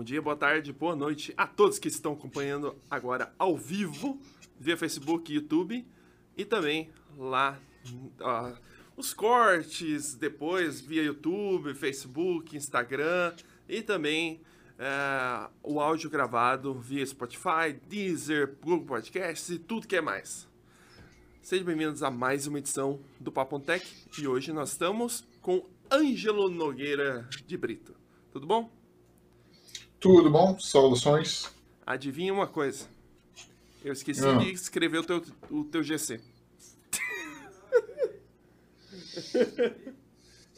Bom dia, boa tarde, boa noite a todos que estão acompanhando agora ao vivo via Facebook, YouTube e também lá uh, os cortes depois via YouTube, Facebook, Instagram e também uh, o áudio gravado via Spotify, Deezer, Google Podcasts e tudo que é mais. Sejam bem-vindos a mais uma edição do Papo Tech e hoje nós estamos com Ângelo Nogueira de Brito. Tudo bom? Tudo bom? Soluções? Adivinha uma coisa. Eu esqueci ah. de escrever o teu, o teu GC.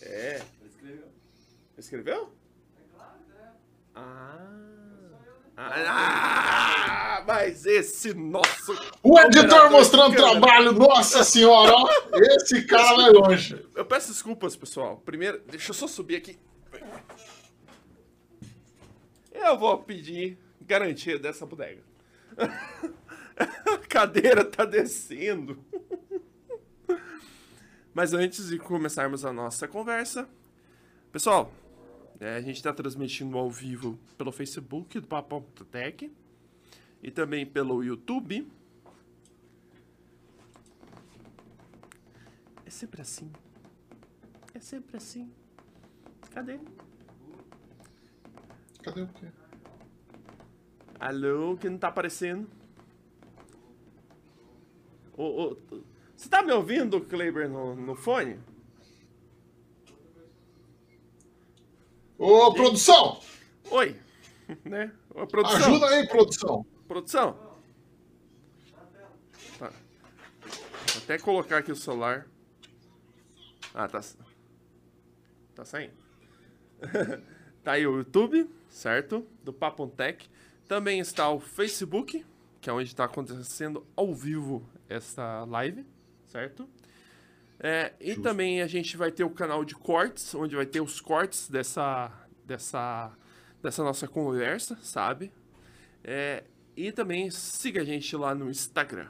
é. Escreveu. Escreveu? É claro, né? Ah. Ah, mas esse nosso. O editor mostrando trabalho, nossa senhora, ó, esse cara vai longe. Eu peço desculpas, pessoal. Primeiro, deixa eu só subir aqui. Eu vou pedir garantia dessa bodega. A cadeira tá descendo. Mas antes de começarmos a nossa conversa, pessoal, é, a gente está transmitindo ao vivo pelo Facebook do Papo Tech e também pelo YouTube. É sempre assim. É sempre assim. Cadê? Cadê o quê? Alô, que não tá aparecendo? Ô, ô, você tá me ouvindo, Kleber, no, no fone? Ô, produção! Oi! Né? Ô, produção. Ajuda aí, produção! Produção! Tá. Vou até colocar aqui o celular. Ah, tá. Tá saindo. tá aí o YouTube, certo? Do Papo Tech. Também está o Facebook, que é onde está acontecendo ao vivo essa live, certo? É, e Justo. também a gente vai ter o canal de cortes, onde vai ter os cortes dessa, dessa, dessa nossa conversa, sabe? É, e também siga a gente lá no Instagram,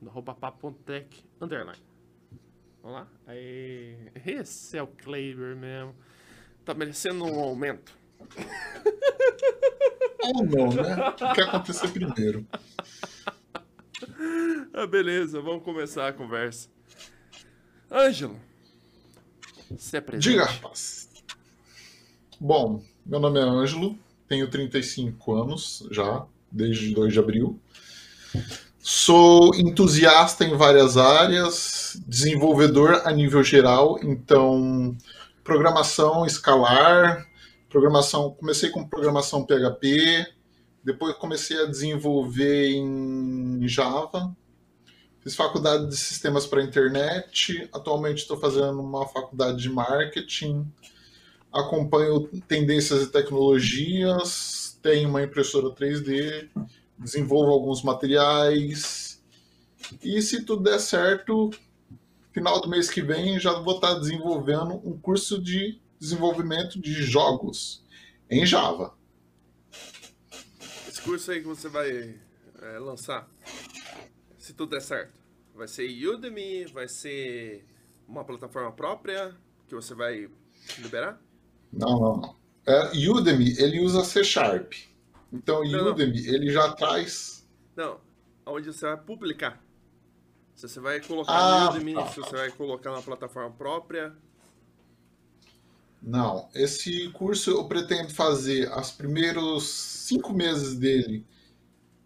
no roupapá.tech, underline. Vamos lá? Aí, esse é o Kleber mesmo. Tá merecendo um aumento. Ou não, né? O que acontecer primeiro? Ah, beleza, vamos começar a conversa. Ângelo, se apresente. Diga, rapaz. Bom, meu nome é Ângelo, tenho 35 anos já, desde 2 de abril. Sou entusiasta em várias áreas, desenvolvedor a nível geral, então programação escalar, programação, comecei com programação PHP, depois comecei a desenvolver em Java, Fiz faculdade de sistemas para internet. Atualmente estou fazendo uma faculdade de marketing. Acompanho tendências e tecnologias. Tenho uma impressora 3D. Desenvolvo alguns materiais. E se tudo der certo, final do mês que vem já vou estar desenvolvendo um curso de desenvolvimento de jogos em Java. Esse curso aí que você vai é, lançar, se tudo der certo? Vai ser Udemy? Vai ser uma plataforma própria que você vai liberar? Não, não, não. É, Udemy, ele usa C Sharp. Então, não, Udemy, não. ele já traz... Não, onde você vai publicar. Se você vai colocar ah, no Udemy, tá. se você vai colocar na plataforma própria... Não, esse curso eu pretendo fazer os primeiros cinco meses dele,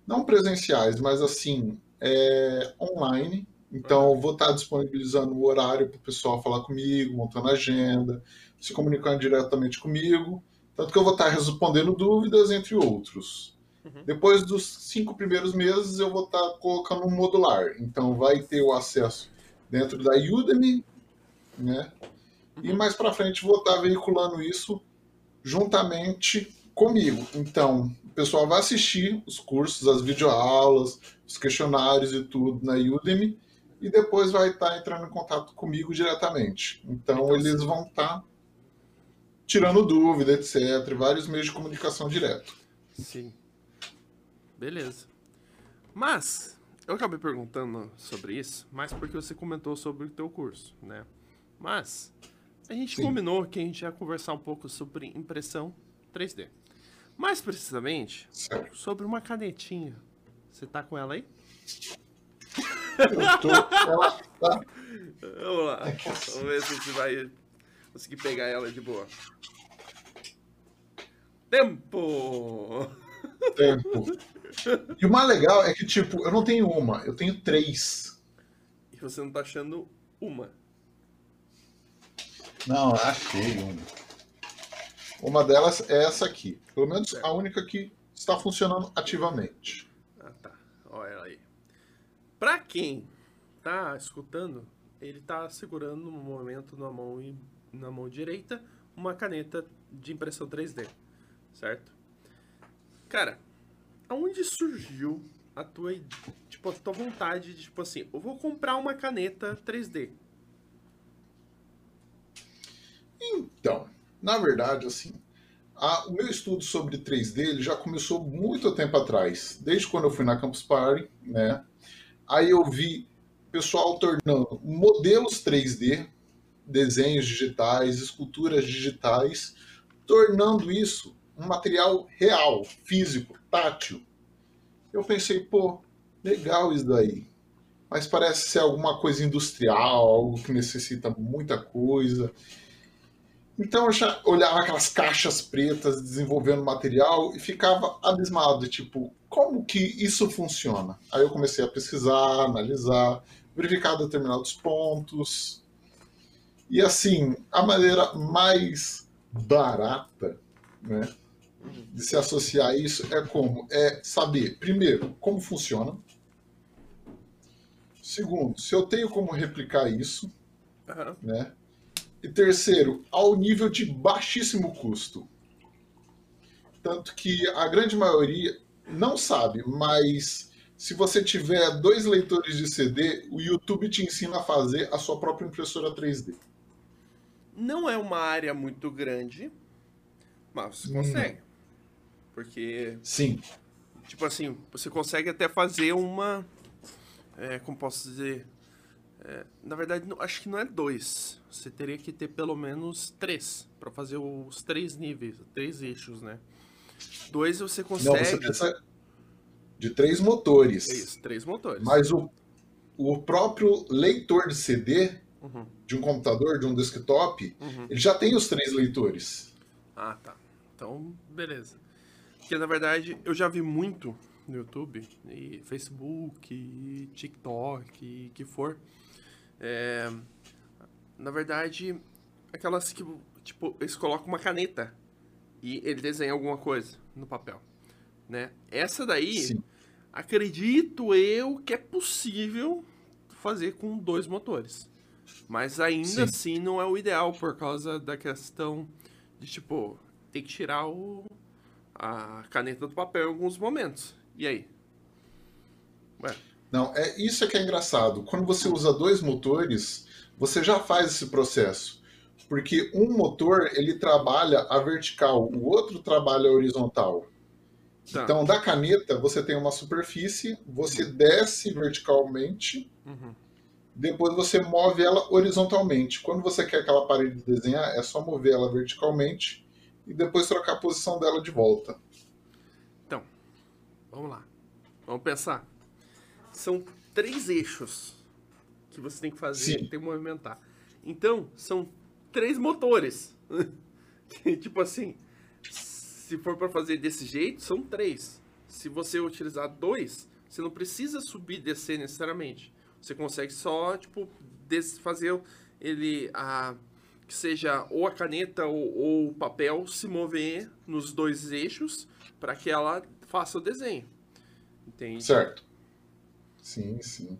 não presenciais, mas assim, é, online. Então, eu vou estar disponibilizando o horário para o pessoal falar comigo, montando agenda, se comunicando diretamente comigo. Tanto que eu vou estar respondendo dúvidas, entre outros. Uhum. Depois dos cinco primeiros meses, eu vou estar colocando um modular. Então, vai ter o acesso dentro da Udemy, né? E mais para frente, vou estar veiculando isso juntamente comigo. Então, o pessoal vai assistir os cursos, as videoaulas, os questionários e tudo na Udemy e depois vai estar tá entrando em contato comigo diretamente. Então, então eles vão estar tá tirando dúvida, etc. Vários meios de comunicação direto. Sim. Beleza. Mas, eu acabei perguntando sobre isso, mas porque você comentou sobre o teu curso, né? Mas, a gente Sim. combinou que a gente ia conversar um pouco sobre impressão 3D. Mais precisamente, Certo. sobre uma canetinha. Você tá com ela aí? Eu tô. Ela tá. Vamos lá. Vamos ver se você vai conseguir pegar ela de boa. Tempo! Tempo. E o mais legal é que, tipo, eu não tenho uma, eu tenho três. E você não tá achando uma. Não, achei uma. Uma delas é essa aqui. Pelo menos a única que está funcionando ativamente. Ah, tá. Olha ela aí. Pra quem tá escutando, ele tá segurando no momento na mão, e- na mão direita uma caneta de impressão 3D, certo? Cara, aonde surgiu a tua, tipo, a tua vontade de, tipo assim, eu vou comprar uma caneta 3D? Então, na verdade, assim, a- o meu estudo sobre 3D ele já começou muito tempo atrás, desde quando eu fui na Campus Party, né? Aí eu vi pessoal tornando modelos 3D, desenhos digitais, esculturas digitais, tornando isso um material real, físico, tátil. Eu pensei, pô, legal isso daí. Mas parece ser alguma coisa industrial, algo que necessita muita coisa. Então eu já olhava aquelas caixas pretas desenvolvendo material e ficava abismado, tipo, como que isso funciona? Aí eu comecei a pesquisar, analisar, verificar determinados pontos. E assim, a maneira mais barata, né, de se associar a isso é como? É saber, primeiro, como funciona. Segundo, se eu tenho como replicar isso, Aham. né? E terceiro, ao nível de baixíssimo custo. Tanto que a grande maioria não sabe, mas se você tiver dois leitores de CD, o YouTube te ensina a fazer a sua própria impressora 3D. Não é uma área muito grande, mas você consegue. Porque Sim, Tipo assim, você consegue até fazer uma. É, como posso dizer? É, na verdade, não- acho que não é dois. Você teria que ter pelo menos três para fazer os três níveis, três eixos, né? Dois você não, consegue. você precisa de três motores. É isso, três motores. Mas o, o próprio leitor de CD Uhum, de um computador, de um desktop, uhum. ele já tem os três leitores. Ah, tá. Então, beleza. Porque na verdade eu já vi muito no YouTube, e Facebook, e TikTok, e que for. É, na verdade, aquelas que, tipo, eles colocam uma caneta e ele desenha alguma coisa no papel, né? Essa daí, Sim. acredito eu que é possível fazer com dois motores. Mas ainda Sim. assim não é o ideal por causa da questão de tipo, tem que tirar o, a caneta do papel em alguns momentos. E aí? Ué, Não, é isso é que é engraçado. Quando você usa dois motores, você já faz esse processo. Porque um motor, ele trabalha a vertical, o outro trabalha a horizontal. tá. Então, da caneta, você tem uma superfície, você desce verticalmente, Uhum. depois você move ela horizontalmente. Quando você quer que ela pare de desenhar, é só mover ela verticalmente e depois trocar a posição dela de volta. Então, vamos lá. Vamos pensar. São três eixos que você tem que fazer, Sim. tem que movimentar. Então, são três motores. Que, tipo assim, se for para fazer desse jeito, são três. Se você utilizar dois, você não precisa subir e descer necessariamente. Você consegue só, tipo, fazer ele a que seja ou a caneta ou, ou o papel se mover nos dois eixos para que ela faça o desenho. Entende? Certo. Sim, sim.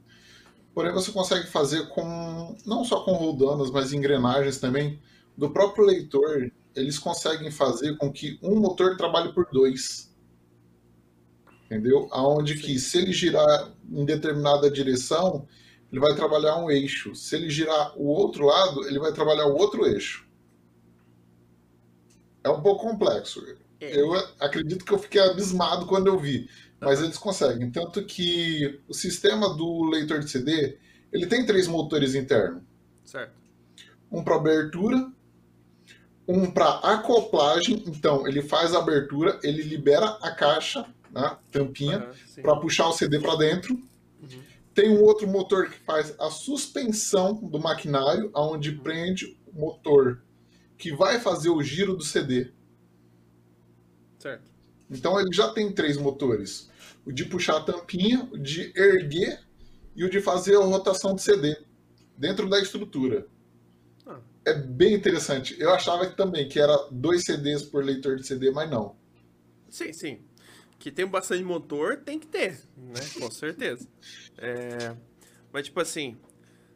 Porém, você consegue fazer com, não só com roldanas, mas engrenagens também, do próprio leitor, eles conseguem fazer com que um motor trabalhe por dois. Entendeu? Aonde que, se ele girar em determinada direção, ele vai trabalhar um eixo. Se ele girar o outro lado, ele vai trabalhar o outro eixo. É um pouco complexo. É. Eu acredito que eu fiquei abismado quando eu vi. Mas eles conseguem. Tanto que o sistema do leitor de CD, ele tem três motores internos. Certo. Um para abertura, um para acoplagem, então ele faz a abertura, ele libera a caixa, né, tampinha, sim. para puxar o CD para dentro. Uhum. Tem um outro motor que faz a suspensão do maquinário, onde Uhum. prende o motor que vai fazer o giro do CD. Certo. Então ele já tem três motores: o de puxar a tampinha, o de erguer e o de fazer a rotação do CD dentro da estrutura. Ah. É bem interessante. Eu achava que também que era dois CDs por leitor de CD, mas não. Sim, sim. Que tem bastante motor, tem que ter, né? Com certeza. É, Mas, tipo assim,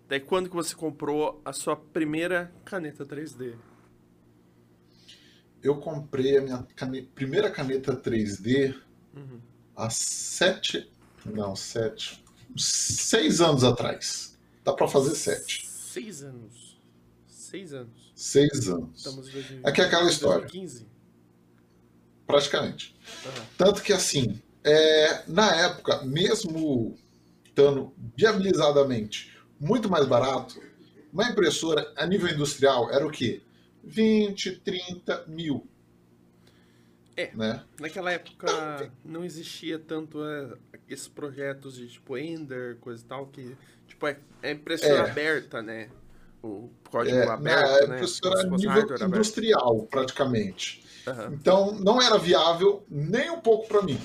daí quando que você comprou a sua primeira caneta 3D? Eu comprei a minha cane- primeira caneta 3D Uhum. Há sete. Não, sete. Seis anos atrás. Dá pra fazer sete. Seis anos. Seis anos. Seis anos. Estamos em 2020. Aqui é aquela história. 2015. Praticamente. Aham. Tanto que assim, é, na época, mesmo estando viabilizadamente muito mais barato, uma impressora a nível industrial era o quê? 20, 30 mil. É. Né? Naquela época não existia tanto é, esses projetos de tipo Ender, coisa e tal, que tipo é, é impressora É. aberta, né? O código É, aberto, na né? impressora nível hardware aberto. industrial, praticamente. Aham. Então, não era viável nem um pouco para mim.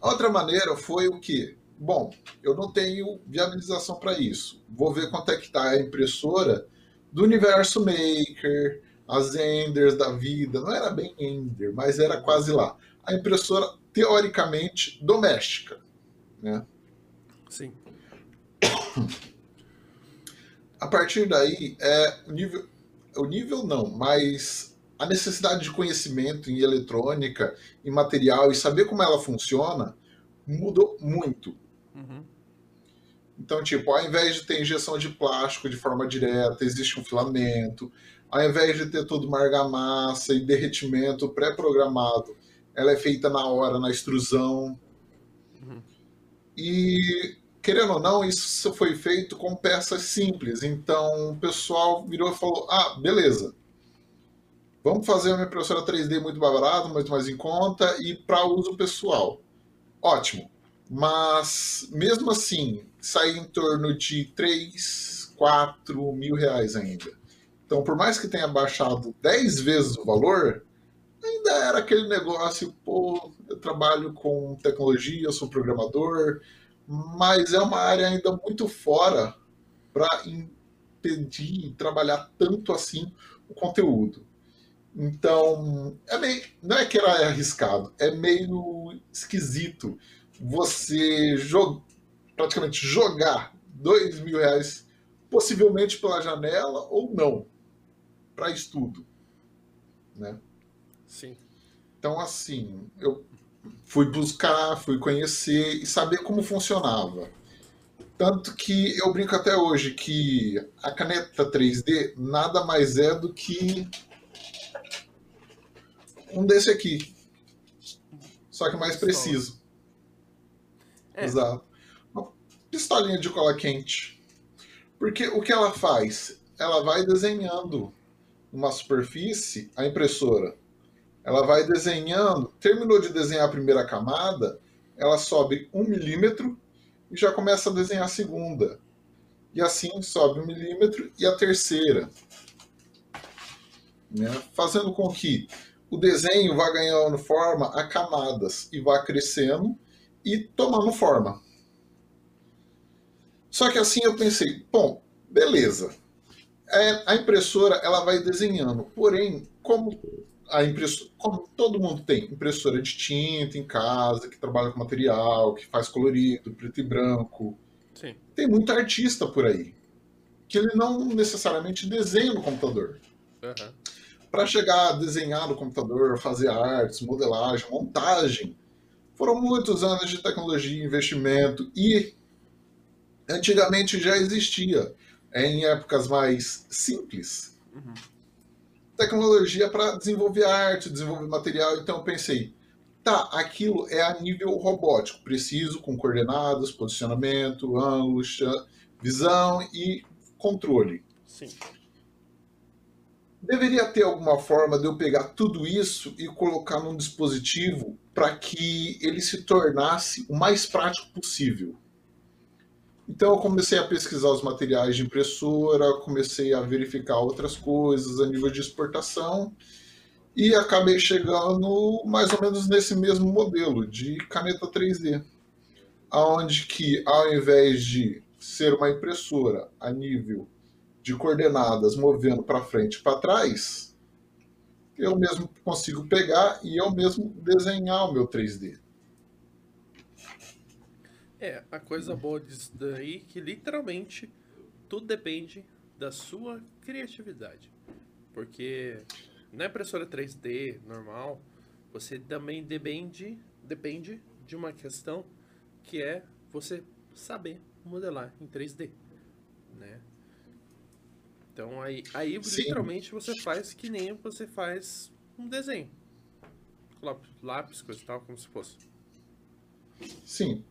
Outra maneira foi o que? Bom, eu não tenho viabilização para isso. Vou ver quanto é que está a impressora do Universo Maker, as Enders da vida. Não era bem Ender, mas era quase lá. A impressora, teoricamente, doméstica. Né? Sim. A partir daí, é, o nível, o nível não, mas a necessidade de conhecimento em eletrônica, em material e saber como ela funciona mudou muito. Uhum. Então, tipo, ao invés de ter injeção de plástico de forma direta, existe um filamento. Ao invés de ter toda uma argamassa e derretimento pré-programado, ela é feita na hora, na extrusão. Uhum. E, querendo ou não, isso foi feito com peças simples. Então, o pessoal virou e falou: ah, beleza. Vamos fazer uma impressora 3D muito barata, muito mais em conta e para uso pessoal. Ótimo. Mas, mesmo assim, sai em torno de 3, 4 mil reais ainda. Então, por mais que tenha baixado 10 vezes o valor, ainda era aquele negócio, pô, eu trabalho com tecnologia, sou programador, mas é uma área ainda muito fora para impedir trabalhar tanto assim o conteúdo. Então, é meio, não é que era arriscado, é meio esquisito você praticamente jogar dois mil reais, possivelmente pela janela ou não, para estudo. Né? Sim. Então, assim, eu fui buscar, fui conhecer e saber como funcionava. Tanto que eu brinco até hoje que a caneta 3D nada mais é do que um desse aqui. Só que mais preciso. É. Exato. Uma pistolinha de cola quente. Porque o que ela faz? Ela vai desenhando uma superfície, a impressora. Ela vai desenhando, terminou de desenhar a primeira camada, ela sobe um milímetro e já começa a desenhar a segunda. E assim sobe um milímetro e a terceira. Né? Fazendo com que o desenho vá ganhando forma a camadas e vá crescendo e tomando forma. Só que assim eu pensei, bom, beleza. É, a impressora ela vai desenhando, porém, como a impressora, como todo mundo tem impressora de tinta em casa, que trabalha com material, que faz colorido, preto e branco, Sim. tem muito artista por aí que ele não necessariamente desenha no computador. Aham. Para chegar a desenhar no computador, fazer artes, modelagem, montagem, foram muitos anos de tecnologia, investimento e antigamente já existia em épocas mais simples Uhum. tecnologia para desenvolver arte, desenvolver material. Então eu pensei, tá, aquilo é a nível robótico, preciso com coordenadas, posicionamento, ângulo, visão e controle. Sim. deveria ter alguma forma de eu pegar tudo isso e colocar num dispositivo para que ele se tornasse o mais prático possível. Então eu comecei a pesquisar os materiais de impressora, comecei a verificar outras coisas a nível de exportação e acabei chegando mais ou menos nesse mesmo modelo de caneta 3D, aonde que ao invés de ser uma impressora a nível de coordenadas movendo para frente e para trás, eu mesmo consigo pegar e eu mesmo desenhar o meu 3D. É, a coisa boa disso daí é que literalmente tudo depende da sua criatividade. Porque na impressora 3D normal, você também depende, depende de uma questão que é você saber modelar em 3D, né? Então aí, aí literalmente você faz que nem você faz um desenho. Lápis, coisa e tal, como se fosse. Sim.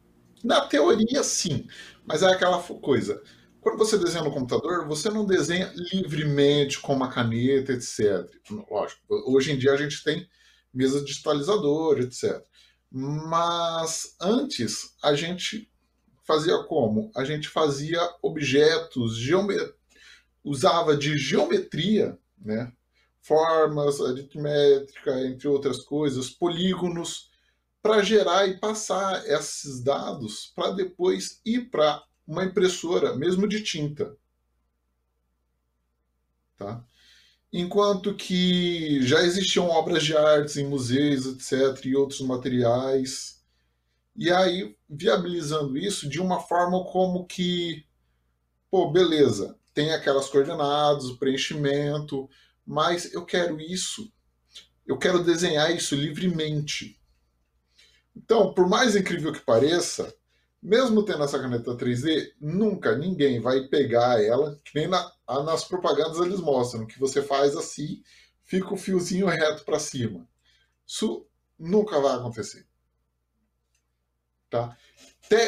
Na teoria, sim. Mas é aquela coisa. Quando você desenha no computador, você não desenha livremente com uma caneta, etc. Lógico, hoje em dia a gente tem mesa digitalizadora, etc. Mas antes a gente fazia como? A gente fazia objetos, geometria usava de geometria, né? formas, aritmética, entre outras coisas, polígonos, para gerar e passar esses dados para depois ir para uma impressora, mesmo de tinta. Tá? Enquanto que já existiam obras de artes em museus, etc., e outros materiais. E aí, viabilizando isso de uma forma como que, pô, beleza, tem aquelas coordenadas, o preenchimento, mas eu quero isso, eu quero desenhar isso livremente. Então, por mais incrível que pareça, mesmo tendo essa caneta 3D, nunca ninguém vai pegar ela, que nem na, nas propagandas eles mostram, que você faz assim, fica o fiozinho reto para cima. Isso nunca vai acontecer. Tá?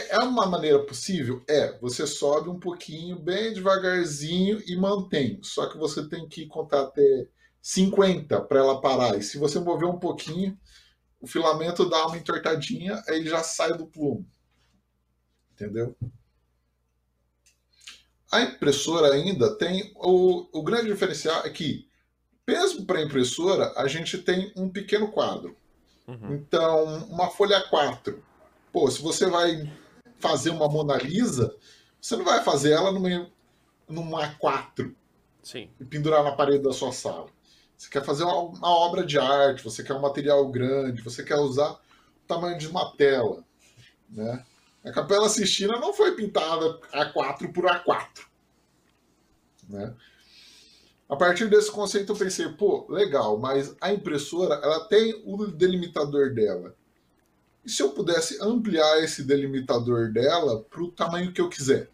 É uma maneira possível? É. Você sobe um pouquinho, bem devagarzinho e mantém. Só que você tem que contar até 50 para ela parar. E se você mover um pouquinho, o filamento dá uma entortadinha, aí ele já sai do plumo. Entendeu? A impressora ainda tem. O, o grande diferencial é que, mesmo para impressora, a gente tem um pequeno quadro. Uhum. Então, uma folha 4 Pô, se você vai fazer uma Mona Lisa, você não vai fazer ela numa, numa A4 Sim. e pendurar na parede da sua sala. Você quer fazer uma, obra de arte, você quer um material grande, você quer usar o tamanho de uma tela. Né? A Capela Sistina não foi pintada A4 por A4. Né? A partir desse conceito eu pensei, pô, legal, mas a impressora ela tem o delimitador dela. E se eu pudesse ampliar esse delimitador dela para o tamanho que eu quiser?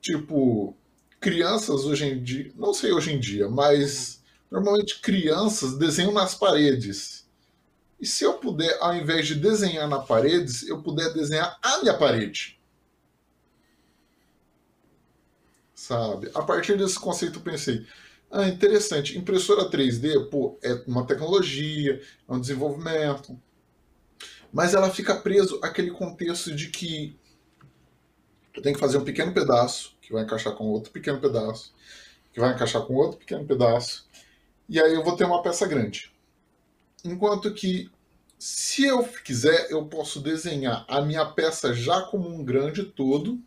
Tipo, crianças hoje em dia, não sei hoje em dia, mas normalmente crianças desenham nas paredes. E se eu puder, ao invés de desenhar na parede, eu puder desenhar a minha parede? Sabe? A partir desse conceito eu pensei, ah, interessante, impressora 3D, pô, é uma tecnologia, é um desenvolvimento, mas ela fica preso àquele contexto de que eu tenho que fazer um pequeno pedaço, que vai encaixar com outro pequeno pedaço, que vai encaixar com outro pequeno pedaço, e aí eu vou ter uma peça grande. Enquanto que, se eu quiser, eu posso desenhar a minha peça já como um grande todo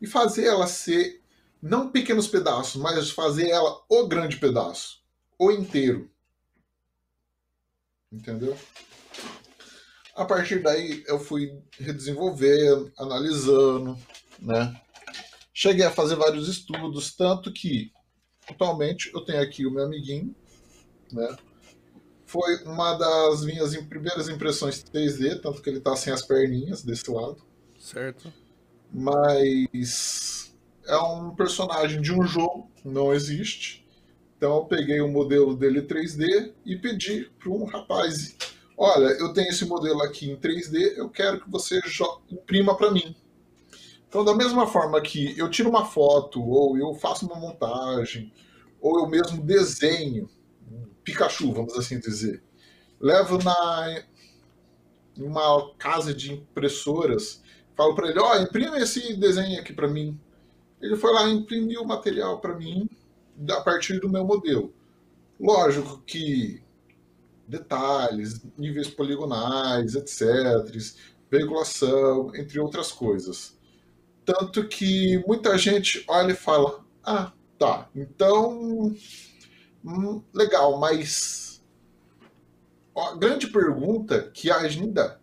e fazer ela ser não pequenos pedaços, mas fazer ela o grande pedaço, o inteiro. Entendeu? A partir daí eu fui redesenvolvendo, analisando, né? Cheguei a fazer vários estudos, tanto que atualmente eu tenho aqui o meu amiguinho, né? Foi uma das minhas primeiras impressões 3D, tanto que ele está sem as perninhas desse lado. Certo. Mas é um personagem de um jogo, não existe. Então eu peguei o modelo dele 3D e pedi para um rapaz olha, eu tenho esse modelo aqui em 3D, eu quero que você imprima para mim. Então, da mesma forma que eu tiro uma foto, ou eu faço uma montagem, ou eu mesmo desenho, Pikachu, vamos assim dizer. Levo na uma casa de impressoras, falo para ele, ó, oh, imprime esse desenho aqui para mim. Ele foi lá e imprimiu o material para mim a partir do meu modelo. Lógico que detalhes, níveis poligonais, etc., veiculação, entre outras coisas. Tanto que muita gente olha e fala: ah, tá, então. Hum, legal, mas. A grande pergunta que ainda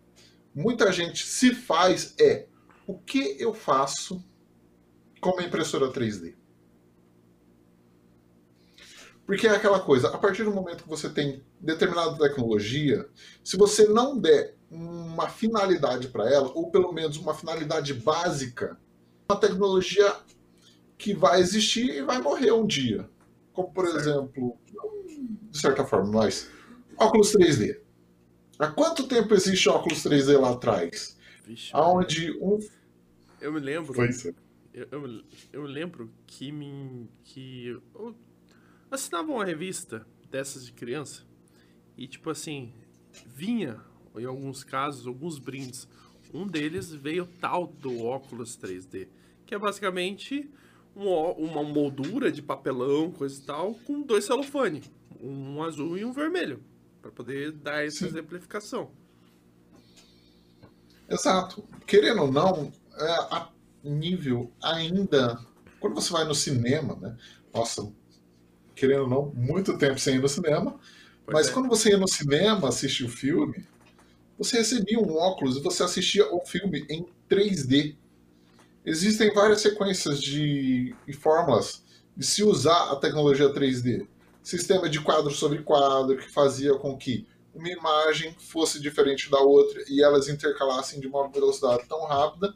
muita gente se faz é: o que eu faço com uma impressora 3D? Porque é aquela coisa, a partir do momento que você tem determinada tecnologia, se você não der uma finalidade para ela, ou pelo menos uma finalidade básica, uma tecnologia que vai existir e vai morrer um dia. Como, por exemplo, de certa forma, mas óculos 3D. Há quanto tempo existe óculos 3D lá atrás? Vixe, Onde um. Eu me lembro. Foi isso. Eu, eu, eu lembro que me. que assinava uma revista dessas de criança e, tipo assim, vinha, em alguns casos, alguns brindes. Um deles veio tal do óculos 3D, que é basicamente uma, uma moldura de papelão, coisa e tal, com dois celofane, um azul e um vermelho, para poder dar essa Sim. exemplificação. Exato. Querendo ou não, é, a nível ainda. Quando você vai no cinema, né? Nossa, querendo ou não, muito tempo sem ir no cinema. Pois mas é. quando você ia no cinema assistir o filme, você recebia um óculos e você assistia o filme em 3D. Existem várias sequências de e fórmulas de se usar a tecnologia 3D. Sistema de quadro sobre quadro, que fazia com que uma imagem fosse diferente da outra e elas intercalassem de uma velocidade tão rápida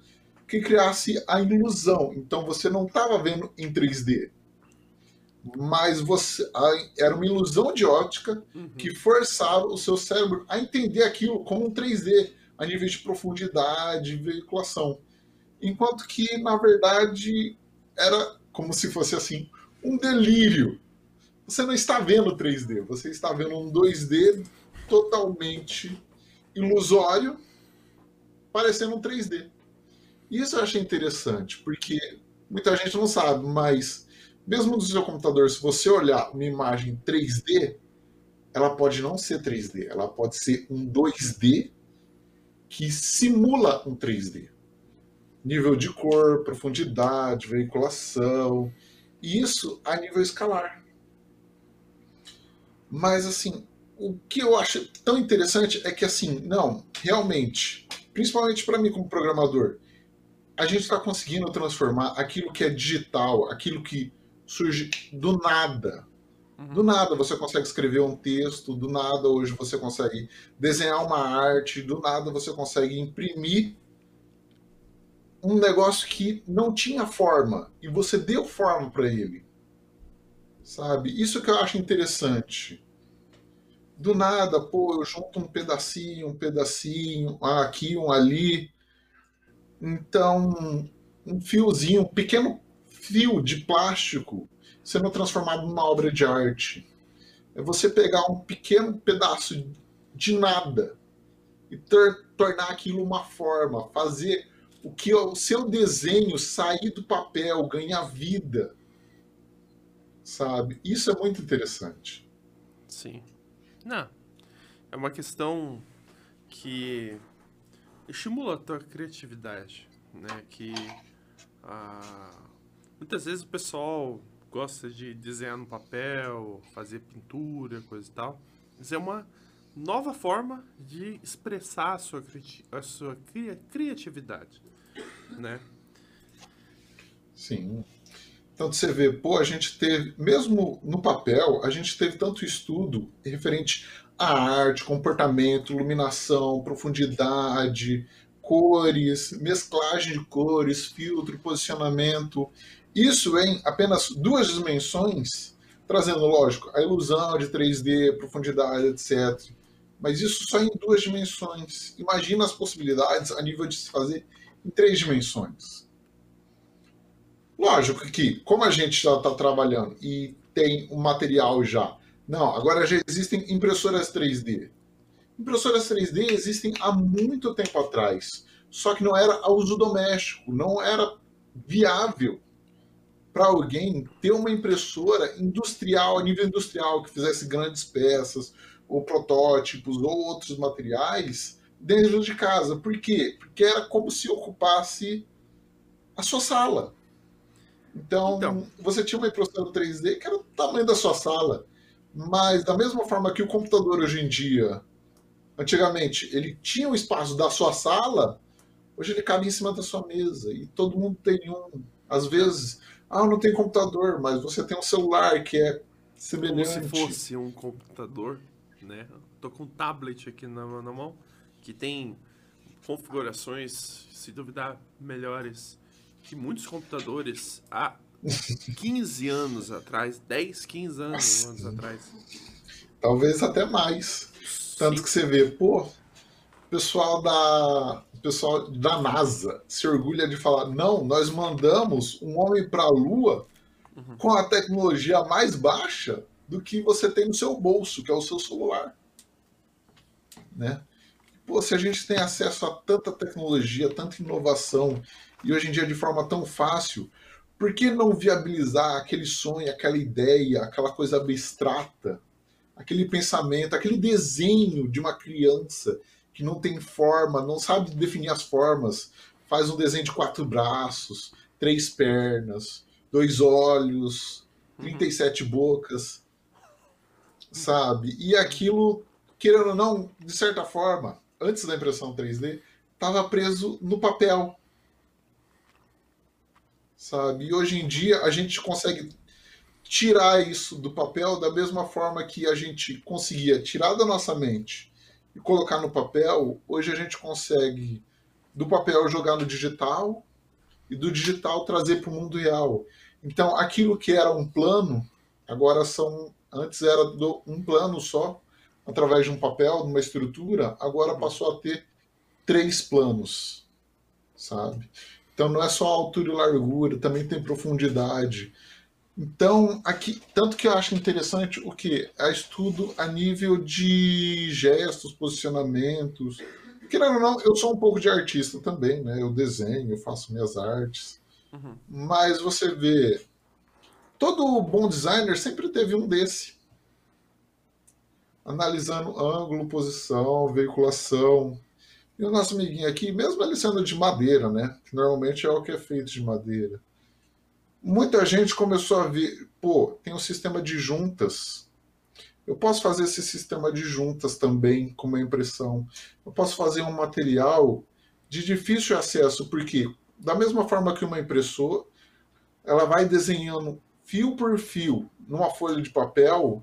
que criasse a ilusão. Então você não estava vendo em 3D, mas você era uma ilusão de ótica uhum. que forçava o seu cérebro a entender aquilo como um 3D a nível de profundidade, veiculação. Enquanto que, na verdade, era como se fosse assim, um delírio. Você não está vendo 3D, você está vendo um 2D totalmente ilusório, parecendo um 3D. Isso eu achei interessante, porque muita gente não sabe, mas mesmo no seu computador, se você olhar uma imagem 3D, ela pode não ser 3D, ela pode ser um 2D que simula um 3D. Nível de cor, profundidade, veiculação, e isso a nível escalar. Mas assim, o que eu acho tão interessante é que assim, não, realmente, principalmente para mim como programador, a gente está conseguindo transformar aquilo que é digital, aquilo que surge do nada. Do uhum. nada você consegue escrever um texto, do nada hoje você consegue desenhar uma arte, do nada você consegue imprimir um negócio que não tinha forma e você deu forma para ele. Sabe? Isso que eu acho interessante. Do nada, pô, eu junto um pedacinho, um pedacinho, aqui, um ali. Então, um fiozinho, um pequeno fio de plástico sendo transformado numa obra de arte. É você pegar um pequeno pedaço de nada e tornar aquilo uma forma, fazer o que o seu desenho sair do papel, ganhar vida. Sabe? Isso é muito interessante. Sim. Não. É uma questão que estimula a tua criatividade, né? Que a Muitas vezes o pessoal gosta de desenhar no papel, fazer pintura, coisa e tal. Mas é uma nova forma de expressar a sua, a sua criatividade, né? Sim. Então você vê, pô, a gente teve, mesmo no papel, a gente teve tanto estudo referente à arte, comportamento, iluminação, profundidade, cores, mesclagem de cores, filtro, posicionamento. Isso em apenas duas dimensões, trazendo, lógico, a ilusão de 3D, profundidade, etc. Mas isso só em duas dimensões. Imagina as possibilidades a nível de se fazer em três dimensões. Lógico que, como a gente já está trabalhando e tem um material já. Não, agora já existem impressoras 3D. Impressoras 3D existem há muito tempo atrás, só que não era a uso doméstico, não era viável para alguém ter uma impressora industrial, a nível industrial, que fizesse grandes peças, ou protótipos, ou outros materiais dentro de casa. Por quê? Porque era como se ocupasse a sua sala. Então, então, você tinha uma impressora 3D que era o tamanho da sua sala. Mas, da mesma forma que o computador hoje em dia, antigamente, ele tinha o espaço da sua sala, hoje ele cabe em cima da sua mesa. E todo mundo tem um. Às vezes, ah, não tem computador, mas você tem um celular que é semelhante. Como se fosse um computador, né? Tô com um tablet aqui na, na mão, que tem configurações, se duvidar, melhores que muitos computadores há 15 anos atrás, 10, 15 anos, anos atrás. Talvez até mais. Tanto Sim. que você vê, pô, pessoal da pessoal da NASA se orgulha de falar: não, nós mandamos um homem para a Lua uhum. com a tecnologia mais baixa do que você tem no seu bolso, que é o seu celular. Né? Pô, se a gente tem acesso a tanta tecnologia, tanta inovação, e hoje em dia de forma tão fácil, por que não viabilizar aquele sonho, aquela ideia, aquela coisa abstrata, aquele pensamento, aquele desenho de uma criança que não tem forma, não sabe definir as formas, faz um desenho de quatro braços, três pernas, dois olhos, 37 uhum. bocas, sabe? E aquilo, querendo ou não, de certa forma, antes da impressão 3D, estava preso no papel. Sabe? E hoje em dia a gente consegue tirar isso do papel da mesma forma que a gente conseguia tirar da nossa mente e colocar no papel, hoje a gente consegue do papel jogar no digital e do digital trazer para o mundo real. Então, aquilo que era um plano, agora são antes era do, um plano só, através de um papel, de uma estrutura, agora passou a ter três planos, sabe? Então não é só altura e largura, também tem profundidade. Então, aqui, tanto que eu acho interessante o que? É estudo a nível de gestos, posicionamentos. Querendo ou não, eu sou um pouco de artista também, né? Eu desenho, eu faço minhas artes. Uhum. Mas você vê, todo bom designer sempre teve um desse analisando ângulo, posição, veiculação. E o nosso amiguinho aqui, mesmo ele sendo de madeira, né? Que normalmente é o que é feito de madeira. Muita gente começou a ver, pô, tem um sistema de juntas. Eu posso fazer esse sistema de juntas também com uma impressão. Eu posso fazer um material de difícil acesso, porque da mesma forma que uma impressora, ela vai desenhando fio por fio numa folha de papel,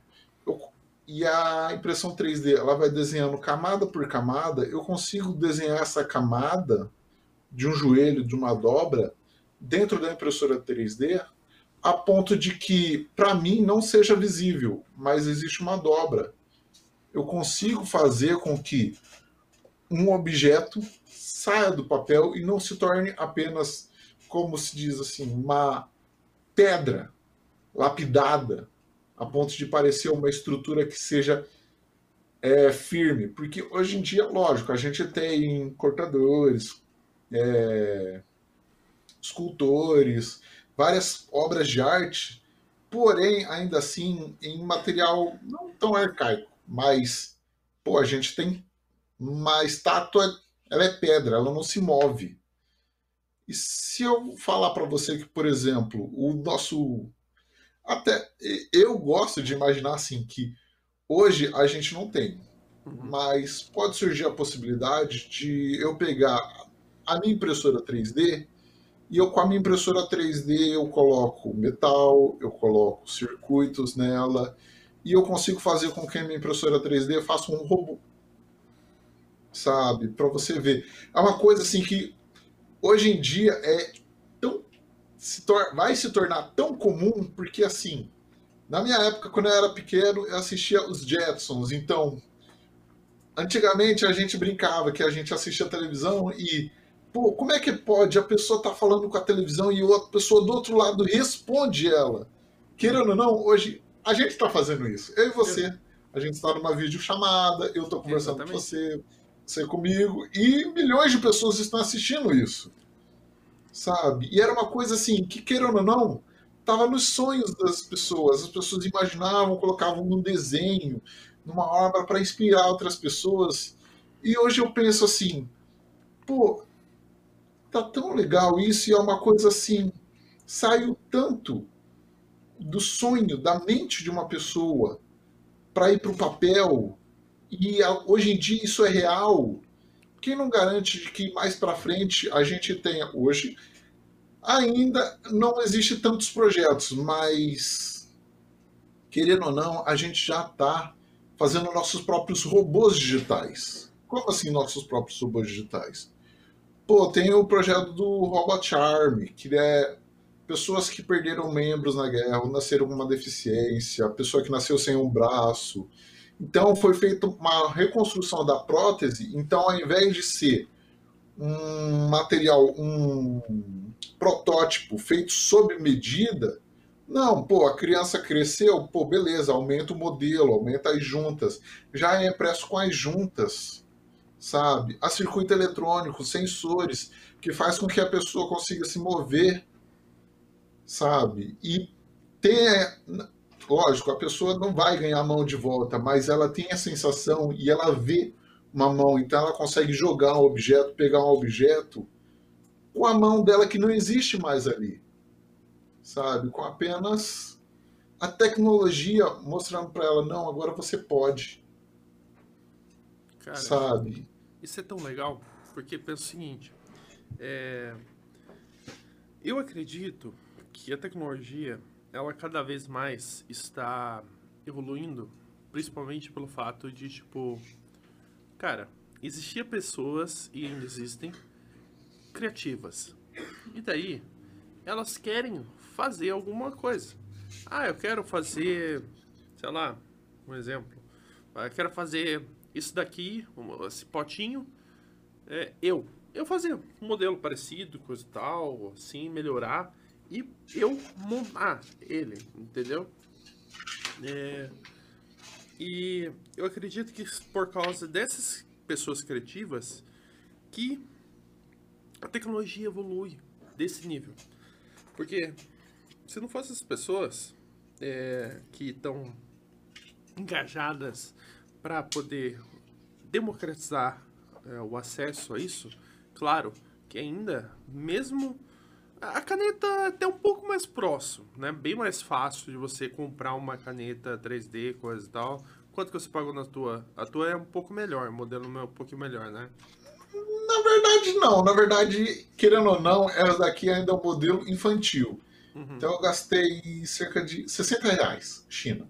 e a impressão 3D ela vai desenhando camada por camada, eu consigo desenhar essa camada de um joelho, de uma dobra, dentro da impressora 3D, a ponto de que, para mim, não seja visível, mas existe uma dobra. Eu consigo fazer com que um objeto saia do papel e não se torne apenas, como se diz assim, uma pedra lapidada a ponto de parecer uma estrutura que seja é, firme. Porque hoje em dia, lógico, a gente tem cortadores, é, escultores, várias obras de arte, porém, ainda assim, em material não tão arcaico, mas pô, a gente tem uma estátua, ela é pedra, ela não se move. E se eu falar para você que, por exemplo, o nosso até eu gosto de imaginar assim que hoje a gente não tem, uhum. mas pode surgir a possibilidade de eu pegar a minha impressora 3D e eu com a minha impressora 3D eu coloco metal, eu coloco circuitos nela e eu consigo fazer com que a minha impressora 3D faça um robô. Sabe? Para você ver. É uma coisa assim que hoje em dia é se vai se tornar tão comum porque, assim, na minha época, quando eu era pequeno, eu assistia os Jetsons. Então, antigamente a gente brincava que a gente assistia televisão e, pô, como é que pode a pessoa tá falando com a televisão e outra pessoa do outro lado responde ela? querendo ou não, hoje a gente está fazendo isso. Eu e você. A gente está numa videochamada, eu estou conversando Exatamente. com você, você comigo, e milhões de pessoas estão assistindo isso. Sabe? E era uma coisa assim, que querendo ou não, estava nos sonhos das pessoas. As pessoas imaginavam, colocavam num desenho, numa obra para inspirar outras pessoas. E hoje eu penso assim, pô, tá tão legal isso e é uma coisa assim, saiu tanto do sonho, da mente de uma pessoa para ir para o papel e hoje em dia isso é real. Quem não garante que mais para frente a gente tenha hoje ainda não existe tantos projetos, mas querendo ou não, a gente já está fazendo nossos próprios robôs digitais. Como assim nossos próprios robôs digitais? Pô, tem o projeto do Robot Arm, que é pessoas que perderam membros na guerra, ou nasceram com uma deficiência, pessoa que nasceu sem um braço. Então foi feita uma reconstrução da prótese. Então, ao invés de ser um material, um protótipo feito sob medida, não, pô, a criança cresceu, pô, beleza, aumenta o modelo, aumenta as juntas. Já é impresso com as juntas, sabe? A circuito eletrônico, sensores, que faz com que a pessoa consiga se mover, sabe? E ter. Lógico, a pessoa não vai ganhar a mão de volta, mas ela tem a sensação e ela vê uma mão, então ela consegue jogar um objeto, pegar um objeto com a mão dela que não existe mais ali sabe? Com apenas a tecnologia mostrando para ela, não, agora você pode. Cara, sabe? Isso é tão legal, porque penso o seguinte, é... eu acredito que a tecnologia, ela cada vez mais está evoluindo, principalmente pelo fato de, tipo, cara, existia pessoas, e ainda existem, criativas. E daí, elas querem fazer alguma coisa. Ah, eu quero fazer, sei lá, um exemplo. Ah, eu quero fazer isso daqui, esse potinho. É, eu. Eu fazer um modelo parecido, coisa e tal, assim, melhorar. E eu montar ele, entendeu? É, e eu acredito que por causa dessas pessoas criativas que a tecnologia evolui desse nível. Porque se não fosse as pessoas é, que estão engajadas para poder democratizar é, o acesso a isso, claro que ainda, mesmo a caneta é até um pouco mais próximo, né? Bem mais fácil de você comprar uma caneta 3D, coisa e tal. Quanto que você pagou na tua? A tua é um pouco melhor, o modelo é um pouquinho melhor, né? Na verdade, não. Na verdade, querendo ou não, essa daqui ainda é um modelo infantil. Uhum. Então eu gastei cerca de 60 reais, China.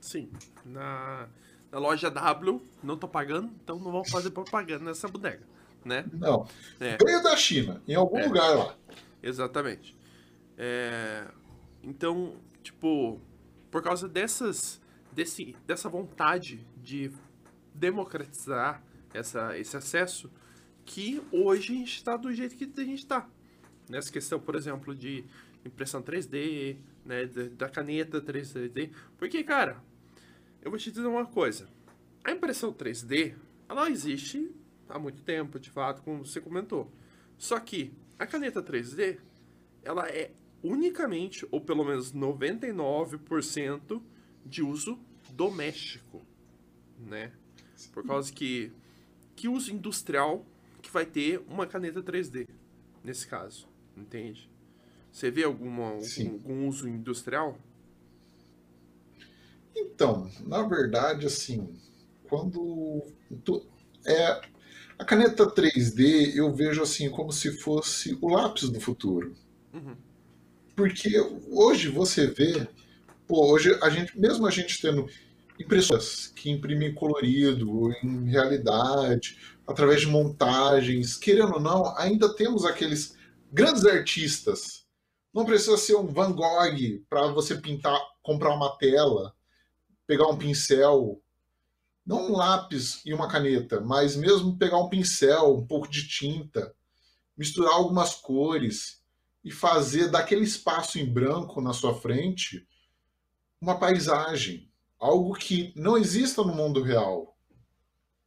Sim. Na, na loja W, não tô pagando, então não vamos fazer propaganda nessa bodega, né? Não. É. Veio da China, em algum é. lugar lá. Exatamente. É... Então, tipo, por causa dessas, desse, dessa vontade de democratizar essa, esse acesso, que hoje a gente está do jeito que a gente está. Nessa questão, por exemplo, de impressão 3D, né, da caneta 3D. Porque, cara, eu vou te dizer uma coisa. A impressão 3D, ela existe há muito tempo, de fato, como você comentou. Só que a caneta 3D, ela é unicamente, ou pelo menos 99% de uso doméstico, né? Por causa que que uso industrial que vai ter uma caneta 3D nesse caso, entende? Você vê alguma, algum, algum uso industrial? Então, na verdade, assim, quando tu, é a caneta 3D eu vejo assim como se fosse o lápis do futuro. Uhum. Porque hoje você vê, pô, hoje a gente, mesmo a gente tendo impressoras que imprimem colorido, em realidade, através de montagens, querendo ou não, ainda temos aqueles grandes artistas não precisa ser um Van Gogh para você pintar, comprar uma tela, pegar um pincel, não um lápis e uma caneta, mas mesmo pegar um pincel, um pouco de tinta, misturar algumas cores e fazer daquele espaço em branco na sua frente uma paisagem, algo que não exista no mundo real,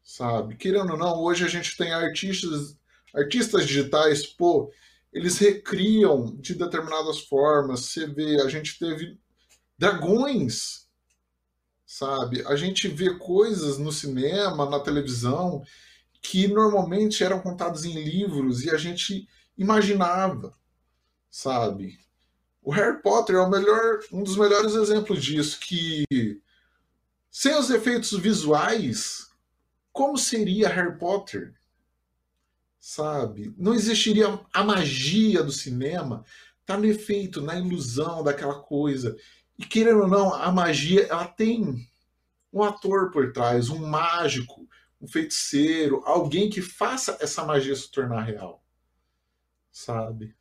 sabe? Querendo ou não, hoje a gente tem artistas, artistas digitais, pô, eles recriam de determinadas formas. Você vê, a gente teve dragões, sabe? A gente vê coisas no cinema, na televisão, que normalmente eram contados em livros e a gente imaginava, sabe? O Harry Potter é melhor, um dos melhores exemplos disso, que sem os efeitos visuais, como seria Harry Potter? Sabe? Não existiria a magia do cinema, tá no efeito, na ilusão daquela coisa. E querendo ou não, a magia ela tem um ator por trás, um mágico, um feiticeiro, alguém que faça essa magia se tornar real. Sabe?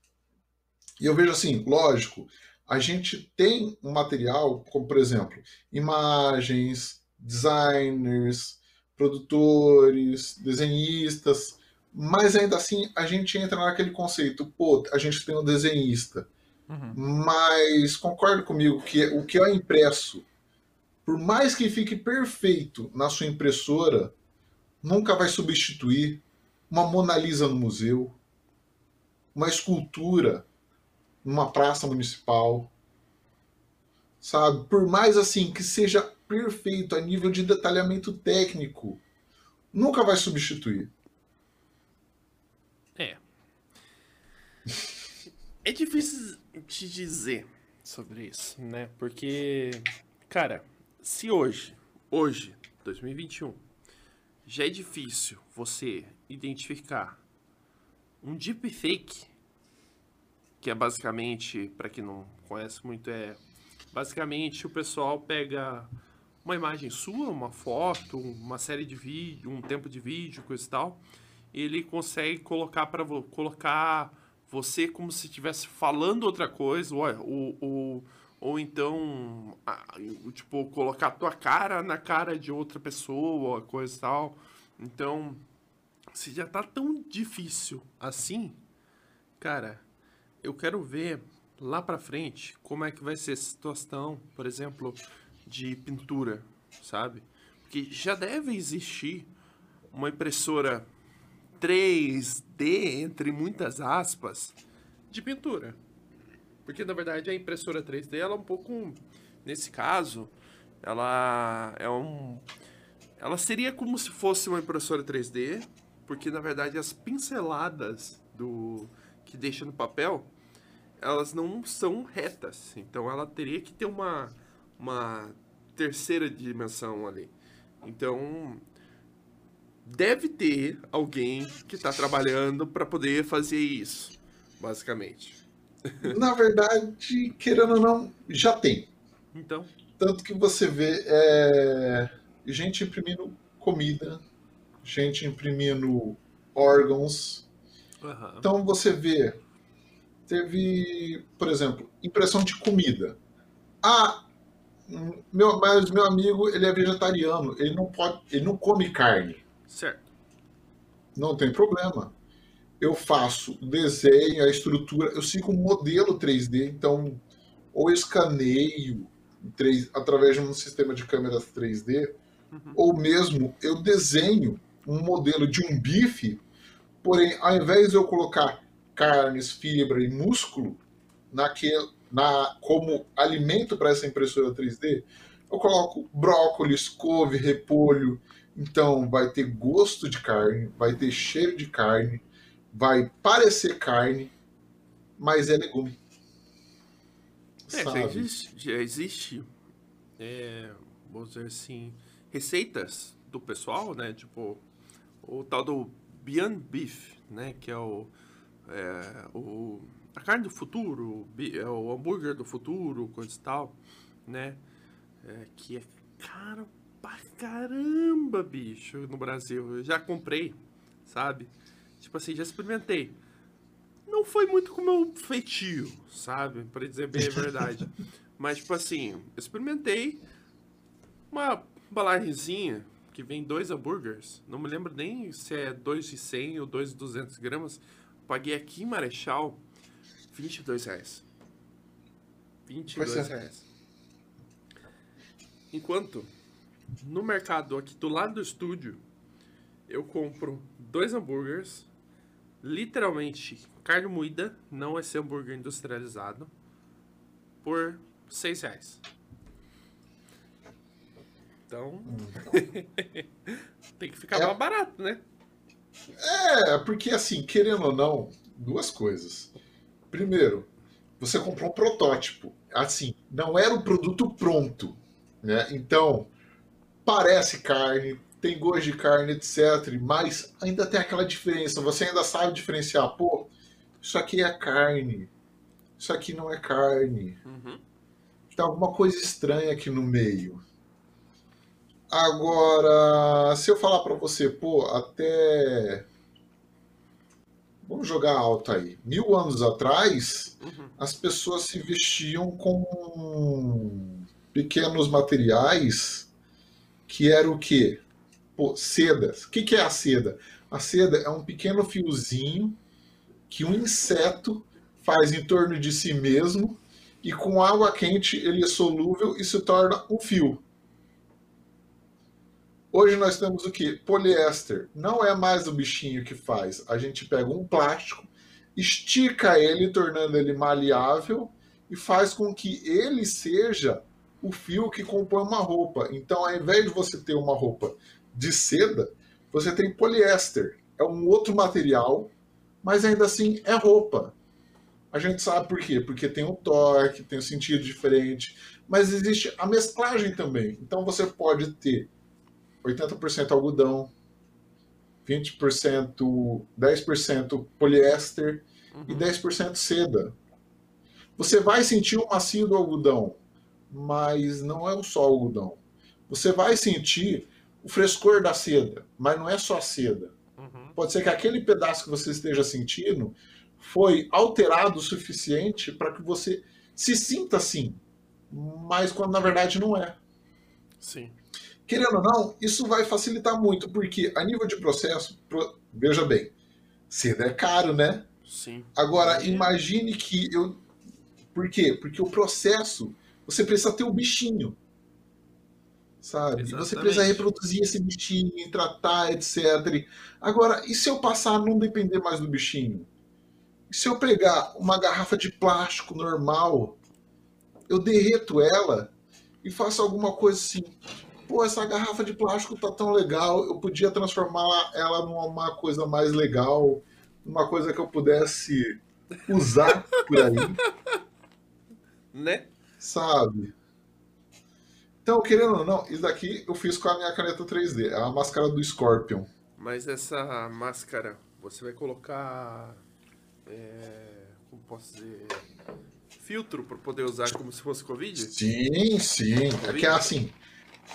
E eu vejo assim, lógico, a gente tem um material, como por exemplo, imagens, designers, produtores, desenhistas, mas ainda assim a gente entra naquele conceito, pô, a gente tem um desenhista. Mas concordo comigo que o que é impresso, por mais que fique perfeito na sua impressora, nunca vai substituir uma Mona Lisa no museu, uma escultura numa praça municipal, sabe? Por mais assim que seja perfeito a nível de detalhamento técnico, nunca vai substituir. É. É difícil te dizer sobre isso, né? Porque, cara, se hoje, hoje, 2021, já é difícil você identificar um deepfake, que é basicamente, para quem não conhece muito, é basicamente o pessoal pega uma imagem sua, uma foto, uma série de vídeo, um tempo de vídeo, coisa e tal, e ele consegue colocar para colocar você como se estivesse falando outra coisa, ou, ou, ou, ou então, tipo, colocar a tua cara na cara de outra pessoa, coisa e tal. Então, se já tá tão difícil assim, cara, eu quero ver lá pra frente como é que vai ser a situação, por exemplo, de pintura, sabe? Porque já deve existir uma impressora 3D, entre muitas aspas, de pintura. Porque na verdade a impressora 3D ela é um pouco, nesse caso, ela é um, ela seria como se fosse uma impressora 3D, porque na verdade as pinceladas do que deixa no papel, elas não são retas. Então ela teria que ter uma uma terceira dimensão ali. Então deve ter alguém que está trabalhando para poder fazer isso, basicamente. Na verdade, querendo ou não, já tem. Então. Tanto que você vê é, gente imprimindo comida, gente imprimindo órgãos. Uhum. Então você vê, teve, por exemplo, impressão de comida. Ah, meu, mas meu amigo ele é vegetariano, ele não pode, ele não come carne. Certo. Não tem problema. Eu faço o desenho, a estrutura, eu sigo um modelo 3D, então ou escaneio 3, através de um sistema de câmeras 3D, uhum. ou mesmo eu desenho um modelo de um bife, porém, ao invés de eu colocar carnes, fibra e músculo naquele, na, como alimento para essa impressora 3D, eu coloco brócolis, couve, repolho. Então vai ter gosto de carne, vai ter cheiro de carne, vai parecer carne, mas é legume. É, já existe, já existe é, vamos dizer assim, receitas do pessoal, né? Tipo, o tal do Beyond Beef, né? Que é o, é, o a carne do futuro, é o hambúrguer do futuro, coisa e tal, né? É, que é caro pra caramba, bicho, no Brasil. Eu já comprei, sabe? Tipo assim, já experimentei. Não foi muito com o meu feitio, sabe? Pra dizer bem a verdade. Mas, tipo assim, experimentei uma balagenzinha que vem dois hambúrgueres. Não me lembro nem se é dois de 100 ou dois de 200 gramas. Paguei aqui em Marechal 22 reais. 22 é. reais. Enquanto no mercado aqui do lado do estúdio, eu compro dois hambúrgueres, literalmente carne moída, não esse hambúrguer industrializado, por seis reais. Então, tem que ficar É. mais barato, né? É, porque assim, querendo ou não, duas coisas. Primeiro, você comprou um protótipo. Assim, não era um produto pronto. Né? Então, parece carne, tem gosto de carne, etc. Mas ainda tem aquela diferença. Você ainda sabe diferenciar. Pô, isso aqui é carne. Isso aqui não é carne. Uhum. Tem alguma coisa estranha aqui no meio. Agora, se eu falar pra você, pô, até. Vamos jogar alto aí. Mil anos atrás, Uhum. as pessoas se vestiam com pequenos materiais que era o quê? Pô, sedas. O que, que é a seda? A seda é um pequeno fiozinho que um inseto faz em torno de si mesmo e com água quente ele é solúvel e se torna um fio. Hoje nós temos o que? Poliéster. Não é mais o bichinho que faz. A gente pega um plástico, estica ele, tornando ele maleável e faz com que ele seja o fio que compõe uma roupa. Então, ao invés de você ter uma roupa de seda, você tem poliéster. É um outro material, mas ainda assim é roupa. A gente sabe por quê? Porque tem um torque, tem um sentido diferente, mas existe a mesclagem também. Então você pode ter 80% algodão, 20%, 10% poliéster e Uhum. 10% seda. Você vai sentir o macio do algodão, mas não é só algodão. Você vai sentir o frescor da seda, mas não é só seda. Uhum. Pode ser que aquele pedaço que você esteja sentindo foi alterado o suficiente para que você se sinta assim, mas quando na verdade não é. Sim. Querendo ou não, isso vai facilitar muito, porque a nível de processo, pro- veja bem, seda é caro, né? Sim. Agora, imagine que eu. Por quê? Porque o processo, você precisa ter o bichinho. Sabe? Você precisa reproduzir esse bichinho, tratar, etc. Agora, e se eu passar a não depender mais do bichinho? E se eu pegar uma garrafa de plástico normal, eu derreto ela e faço alguma coisa assim. Pô, essa garrafa de plástico tá tão legal, eu podia transformar ela numa coisa mais legal, numa coisa que eu pudesse usar por aí, Né? Sabe? Então, querendo ou não, isso daqui eu fiz com a minha caneta 3D, é a máscara do Scorpion. Mas essa máscara, você vai colocar. É, como posso dizer? Filtro para poder usar como se fosse Covid? Sim, sim. É que é assim,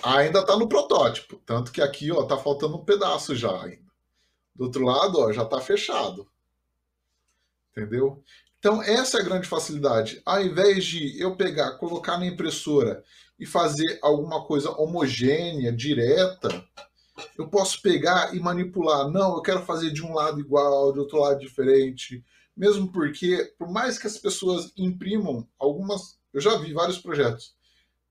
ainda tá no protótipo. Tanto que aqui, ó, tá faltando um pedaço já ainda. Do outro lado, ó, já tá fechado. Entendeu? Então, essa é a grande facilidade. Ao invés de eu pegar, colocar na impressora e fazer alguma coisa homogênea, direta, eu posso pegar e manipular. Não, eu quero fazer de um lado igual, de outro lado diferente. Mesmo porque, por mais que as pessoas imprimam algumas. Eu já vi vários projetos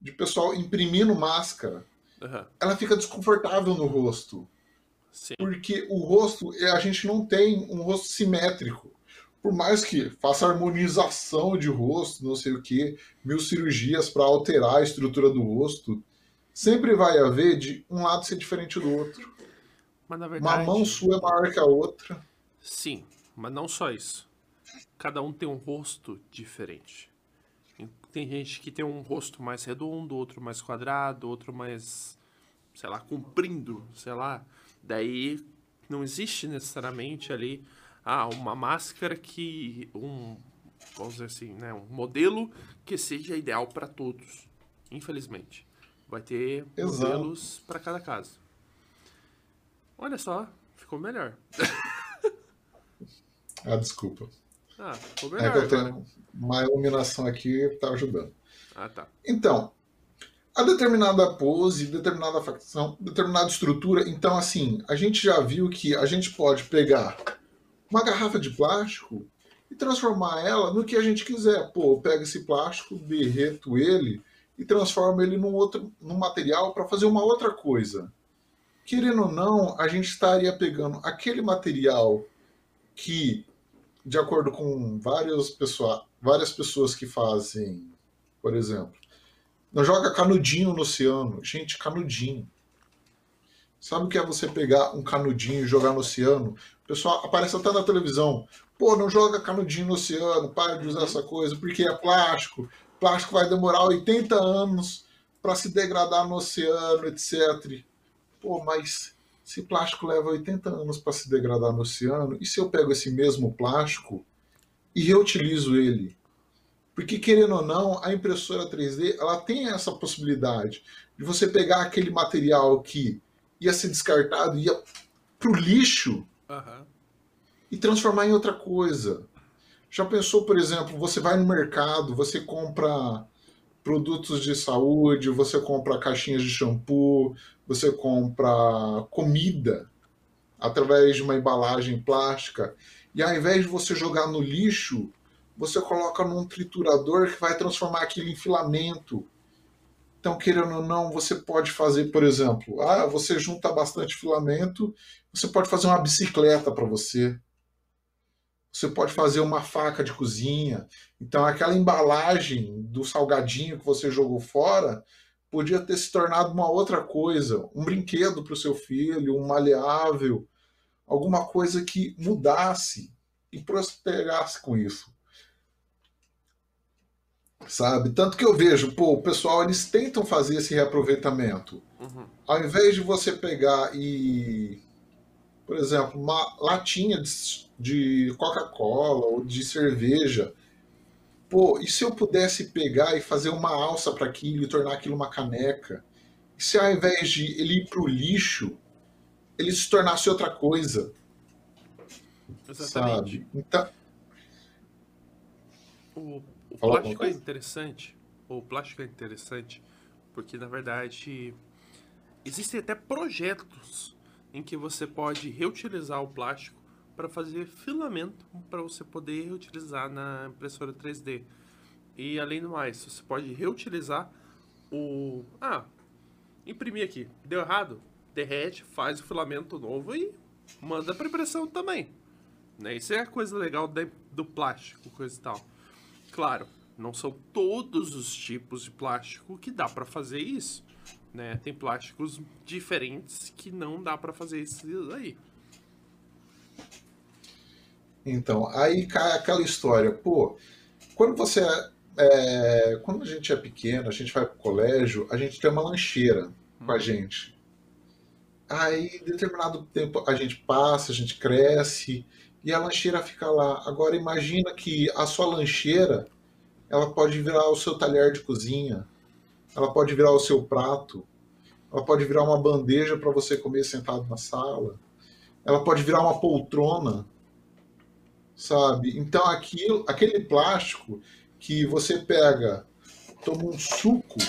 de pessoal imprimindo máscara, Aham. ela fica desconfortável no rosto. Sim. Porque o rosto, é, a gente não tem um rosto simétrico. Por mais que faça harmonização de rosto, não sei o que, mil cirurgias para alterar a estrutura do rosto, sempre vai haver de um lado ser diferente do outro. Mas na Uma verdade. mão sua é maior que a outra. Sim, mas não só isso. Cada um tem um rosto diferente. Tem gente que tem um rosto mais redondo, outro mais quadrado, outro mais, sei lá, comprido, sei lá. Daí não existe necessariamente ali ah, uma máscara que um, vamos dizer assim, né, um modelo que seja ideal para todos. Infelizmente, vai ter Exato. modelos para cada caso. Olha só, ficou melhor. Ah, desculpa. Ah, ficou É melhor. que eu agora. tenho uma iluminação aqui que tá ajudando. Ah, tá. Então, a determinada pose, determinada facção, determinada estrutura. Então, assim, a gente já viu que a gente pode pegar uma garrafa de plástico e transformar ela no que a gente quiser. Pô, eu pego esse plástico, derreto ele e transforma ele num outro num material para fazer uma outra coisa. Querendo ou não, a gente estaria pegando aquele material que, de acordo com várias pessoas, várias pessoas que fazem, por exemplo, não joga canudinho no oceano. Gente, canudinho. Sabe o que é você pegar um canudinho e jogar no oceano? O pessoal aparece até na televisão. Pô, não joga canudinho no oceano, para de usar essa coisa, porque é plástico. Plástico vai demorar 80 anos para se degradar no oceano, etc. Pô, mas se plástico leva 80 anos para se degradar no oceano, e se eu pego esse mesmo plástico e reutilizo ele? Porque, querendo ou não, a impressora 3D ela tem essa possibilidade de você pegar aquele material que ia ser descartado, ia para o lixo, uhum e transformar em outra coisa. Já pensou, por exemplo, você vai no mercado, você compra produtos de saúde, você compra caixinhas de shampoo, você compra comida através de uma embalagem plástica, e ao invés de você jogar no lixo, você coloca num triturador que vai transformar aquilo em filamento. Então, querendo ou não, você pode fazer, por exemplo, ah, você junta bastante filamento, você pode fazer uma bicicleta para você você pode fazer uma faca de cozinha. Então, aquela embalagem do salgadinho que você jogou fora podia ter se tornado uma outra coisa, um brinquedo para o seu filho, um maleável, alguma coisa que mudasse e prosperasse com isso. Sabe? Tanto que eu vejo, pô, o pessoal eles tentam fazer esse reaproveitamento. Uhum. Ao invés de você pegar e por exemplo, uma latinha de, de Coca-Cola ou de cerveja. Pô, e se eu pudesse pegar e fazer uma alça para aquilo e tornar aquilo uma caneca? E se ao invés de ele ir para o lixo, ele se tornasse outra coisa? Exatamente. Sabe? Então. O, o plástico é interessante. O plástico é interessante porque, na verdade, existem até projetos em que você pode reutilizar o plástico para fazer filamento para você poder reutilizar na impressora 3D. E além do mais, você pode reutilizar o. Ah, imprimir aqui. Deu errado? Derrete, faz o filamento novo e manda para impressão também. Né? Isso é a coisa legal do plástico, coisa e tal. Claro, não são todos os tipos de plástico que dá para fazer isso né? Tem plásticos diferentes que não dá para fazer isso aí. Então, aí cai aquela história, pô, quando você é, quando a gente é pequeno, a gente vai pro colégio, a gente tem uma lancheira com a uhum. gente. Aí, em determinado tempo, a gente passa, a gente cresce e a lancheira fica lá. Agora, imagina que a sua lancheira ela pode virar o seu talher de cozinha, ela pode virar o seu prato, ela pode virar uma bandeja para você comer sentado na sala, ela pode virar uma poltrona, sabe? Então aquilo, aquele plástico que você pega, toma um suco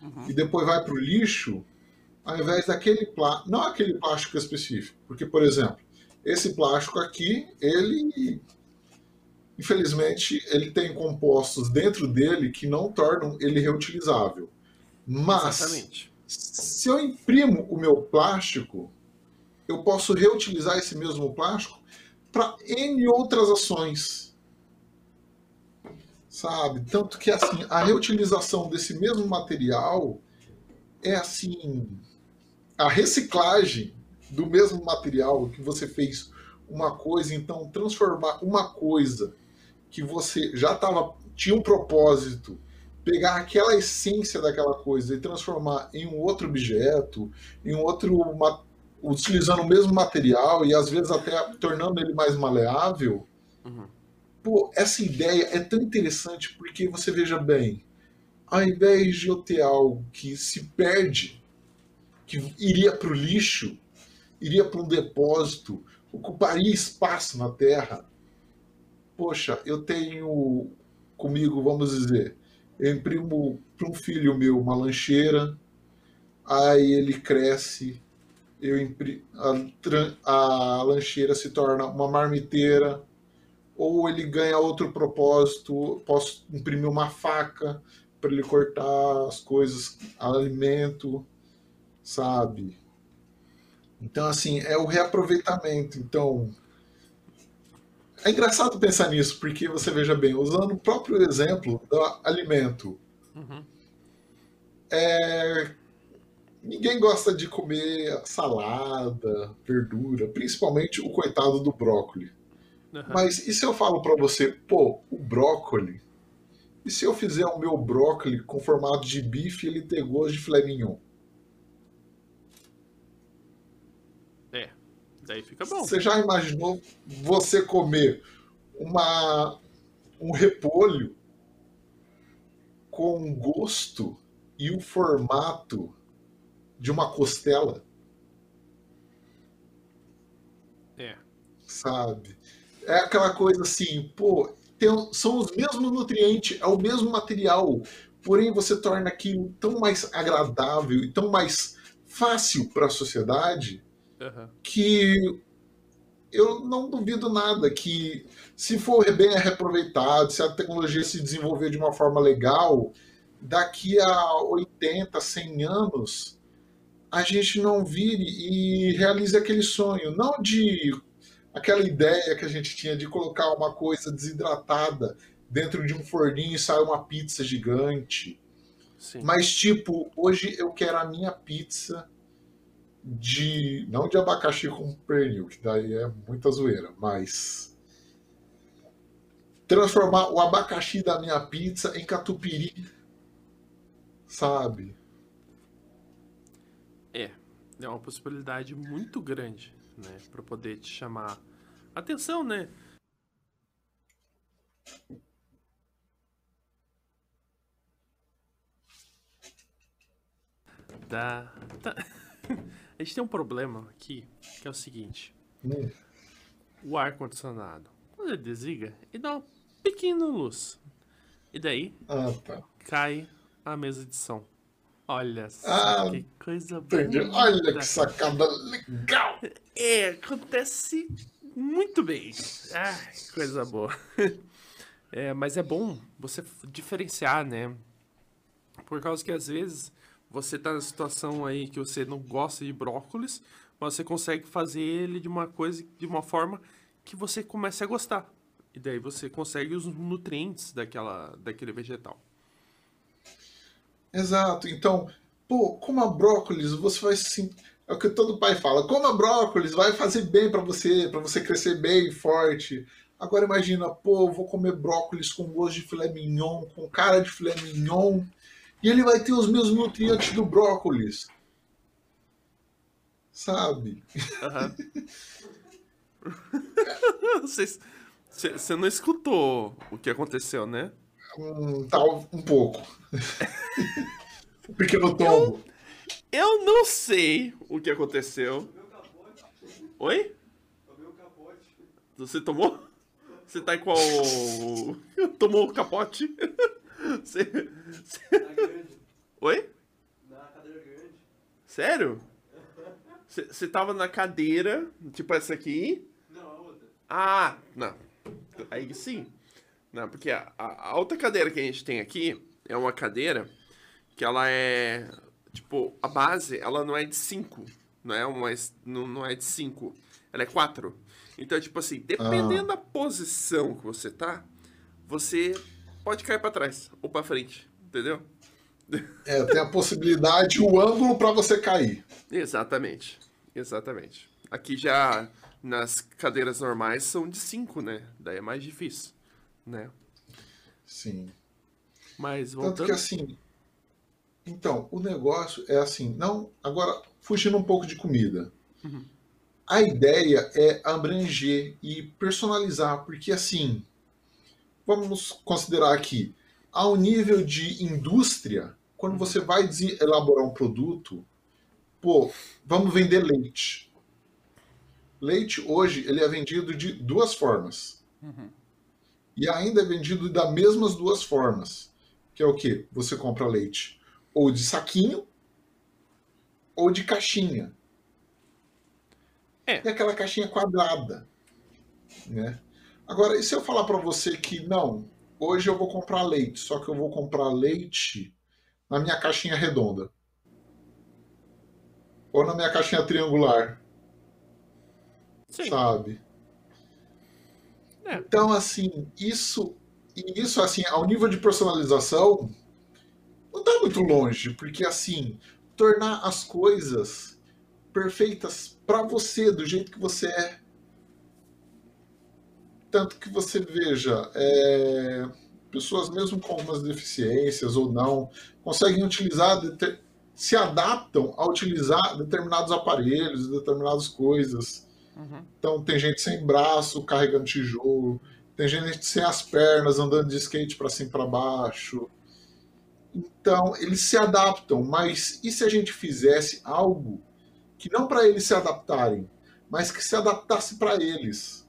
uhum. e depois vai para o lixo, ao invés daquele plástico, não aquele plástico específico, porque por exemplo, esse plástico aqui, ele infelizmente ele tem compostos dentro dele que não tornam ele reutilizável. Mas, Exatamente. se eu imprimo o meu plástico, eu posso reutilizar esse mesmo plástico para N outras ações. Sabe? Tanto que assim, a reutilização desse mesmo material é assim, a reciclagem do mesmo material que você fez uma coisa, então transformar uma coisa que você já tava, tinha um propósito pegar aquela essência daquela coisa e transformar em um outro objeto, em um outro utilizando o mesmo material e às vezes até tornando ele mais maleável. Uhum. Pô, essa ideia é tão interessante porque você veja bem, ao invés de eu ter algo que se perde, que iria para o lixo, iria para um depósito, ocuparia espaço na Terra. Poxa, eu tenho comigo, vamos dizer, eu imprimo para um filho meu uma lancheira, aí ele cresce, eu imprimo, a, a lancheira se torna uma marmiteira, ou ele ganha outro propósito, posso imprimir uma faca para ele cortar as coisas, alimento, sabe? Então, assim, é o reaproveitamento. Então, é engraçado pensar nisso, porque você veja bem, usando o próprio exemplo do alimento. Uhum. É, ninguém gosta de comer salada, verdura, principalmente o coitado do brócolis. Uhum. Mas e se eu falo para você, pô, o brócolis, e se eu fizer o meu brócolis com formato de bife e ele ter gosto de filé mignon? É, daí fica bom. Você já imaginou você comer uma, um repolho com gosto e o formato de uma costela? É. Sabe? é aquela coisa assim, pô, tem, são os mesmos nutrientes, é o mesmo material, porém você torna aquilo tão mais agradável e tão mais fácil para a sociedade uhum. que eu não duvido nada que se for bem reaproveitado, se a tecnologia se desenvolver de uma forma legal, daqui a 80, 100 anos, a gente não vire e realize aquele sonho, não de aquela ideia que a gente tinha de colocar uma coisa desidratada dentro de um forninho e sair uma pizza gigante. Sim. Mas, tipo, hoje eu quero a minha pizza de. Não de abacaxi com pernil, que daí é muita zoeira, mas. Transformar o abacaxi da minha pizza em catupiry. Sabe? É. É uma possibilidade muito grande né? Para poder te chamar atenção, né? Da, tá. A gente tem um problema aqui, que é o seguinte. Hum. O ar-condicionado, quando ele desliga, ele dá uma pequena luz. E daí, ah, tá. cai a mesa de som. Olha só ah, que coisa entendi. bonita. Olha que sacada legal. É, acontece muito bem. Ah, coisa boa. É, mas é bom você diferenciar, né? Por causa que às vezes você tá na situação aí que você não gosta de brócolis, mas você consegue fazer ele de uma coisa, de uma forma que você comece a gostar. E daí você consegue os nutrientes daquela, daquele vegetal. Exato. Então, pô, coma brócolis, você vai sim. É o que todo pai fala. Coma brócolis, vai fazer bem para você, para você crescer bem, forte. Agora imagina, pô, vou comer brócolis com gosto de filé mignon, com cara de filé mignon, e ele vai ter os mesmos nutrientes do brócolis. Sabe? Você não escutou o que aconteceu, né? Um, tá um pouco. um pequeno tombo. Eu, eu, não sei o que aconteceu. Oi? Você tomou? Você tá em qual. Tomou o capote? Você. você... Oi? Na cadeira grande. Sério? Você tava na cadeira, tipo essa aqui? Não, a outra. Ah, não. Aí sim. Não, porque a, a outra cadeira que a gente tem aqui é uma cadeira que ela é. Tipo, a base, ela não é de 5. Não é, uma, não, não é de 5. Ela é 4. Então, tipo assim, dependendo ah. da posição que você tá, você pode cair para trás ou para frente. Entendeu? É, tem a possibilidade, o ângulo para você cair. Exatamente. Exatamente. Aqui já nas cadeiras normais são de 5, né? Daí é mais difícil né? Sim. Mas voltando... Tanto que assim, então, o negócio é assim, não, agora fugindo um pouco de comida. Uhum. A ideia é abranger e personalizar, porque assim, vamos considerar aqui, ao nível de indústria, quando você vai elaborar um produto, pô, vamos vender leite. Leite hoje ele é vendido de duas formas. Uhum e ainda é vendido das mesmas duas formas. Que é o que? Você compra leite ou de saquinho ou de caixinha. É. E aquela caixinha quadrada. Né? Agora, e se eu falar para você que não, hoje eu vou comprar leite, só que eu vou comprar leite na minha caixinha redonda. Ou na minha caixinha triangular. Sim. Sabe? É. Então, assim, isso, isso, assim, ao nível de personalização, não está muito longe, porque, assim, tornar as coisas perfeitas para você, do jeito que você é. Tanto que você veja, é, pessoas mesmo com algumas deficiências ou não, conseguem utilizar, se adaptam a utilizar determinados aparelhos, determinadas coisas. Uhum. Então tem gente sem braço carregando tijolo, tem gente sem as pernas andando de skate para cima e para baixo. Então eles se adaptam, mas e se a gente fizesse algo que não para eles se adaptarem, mas que se adaptasse para eles?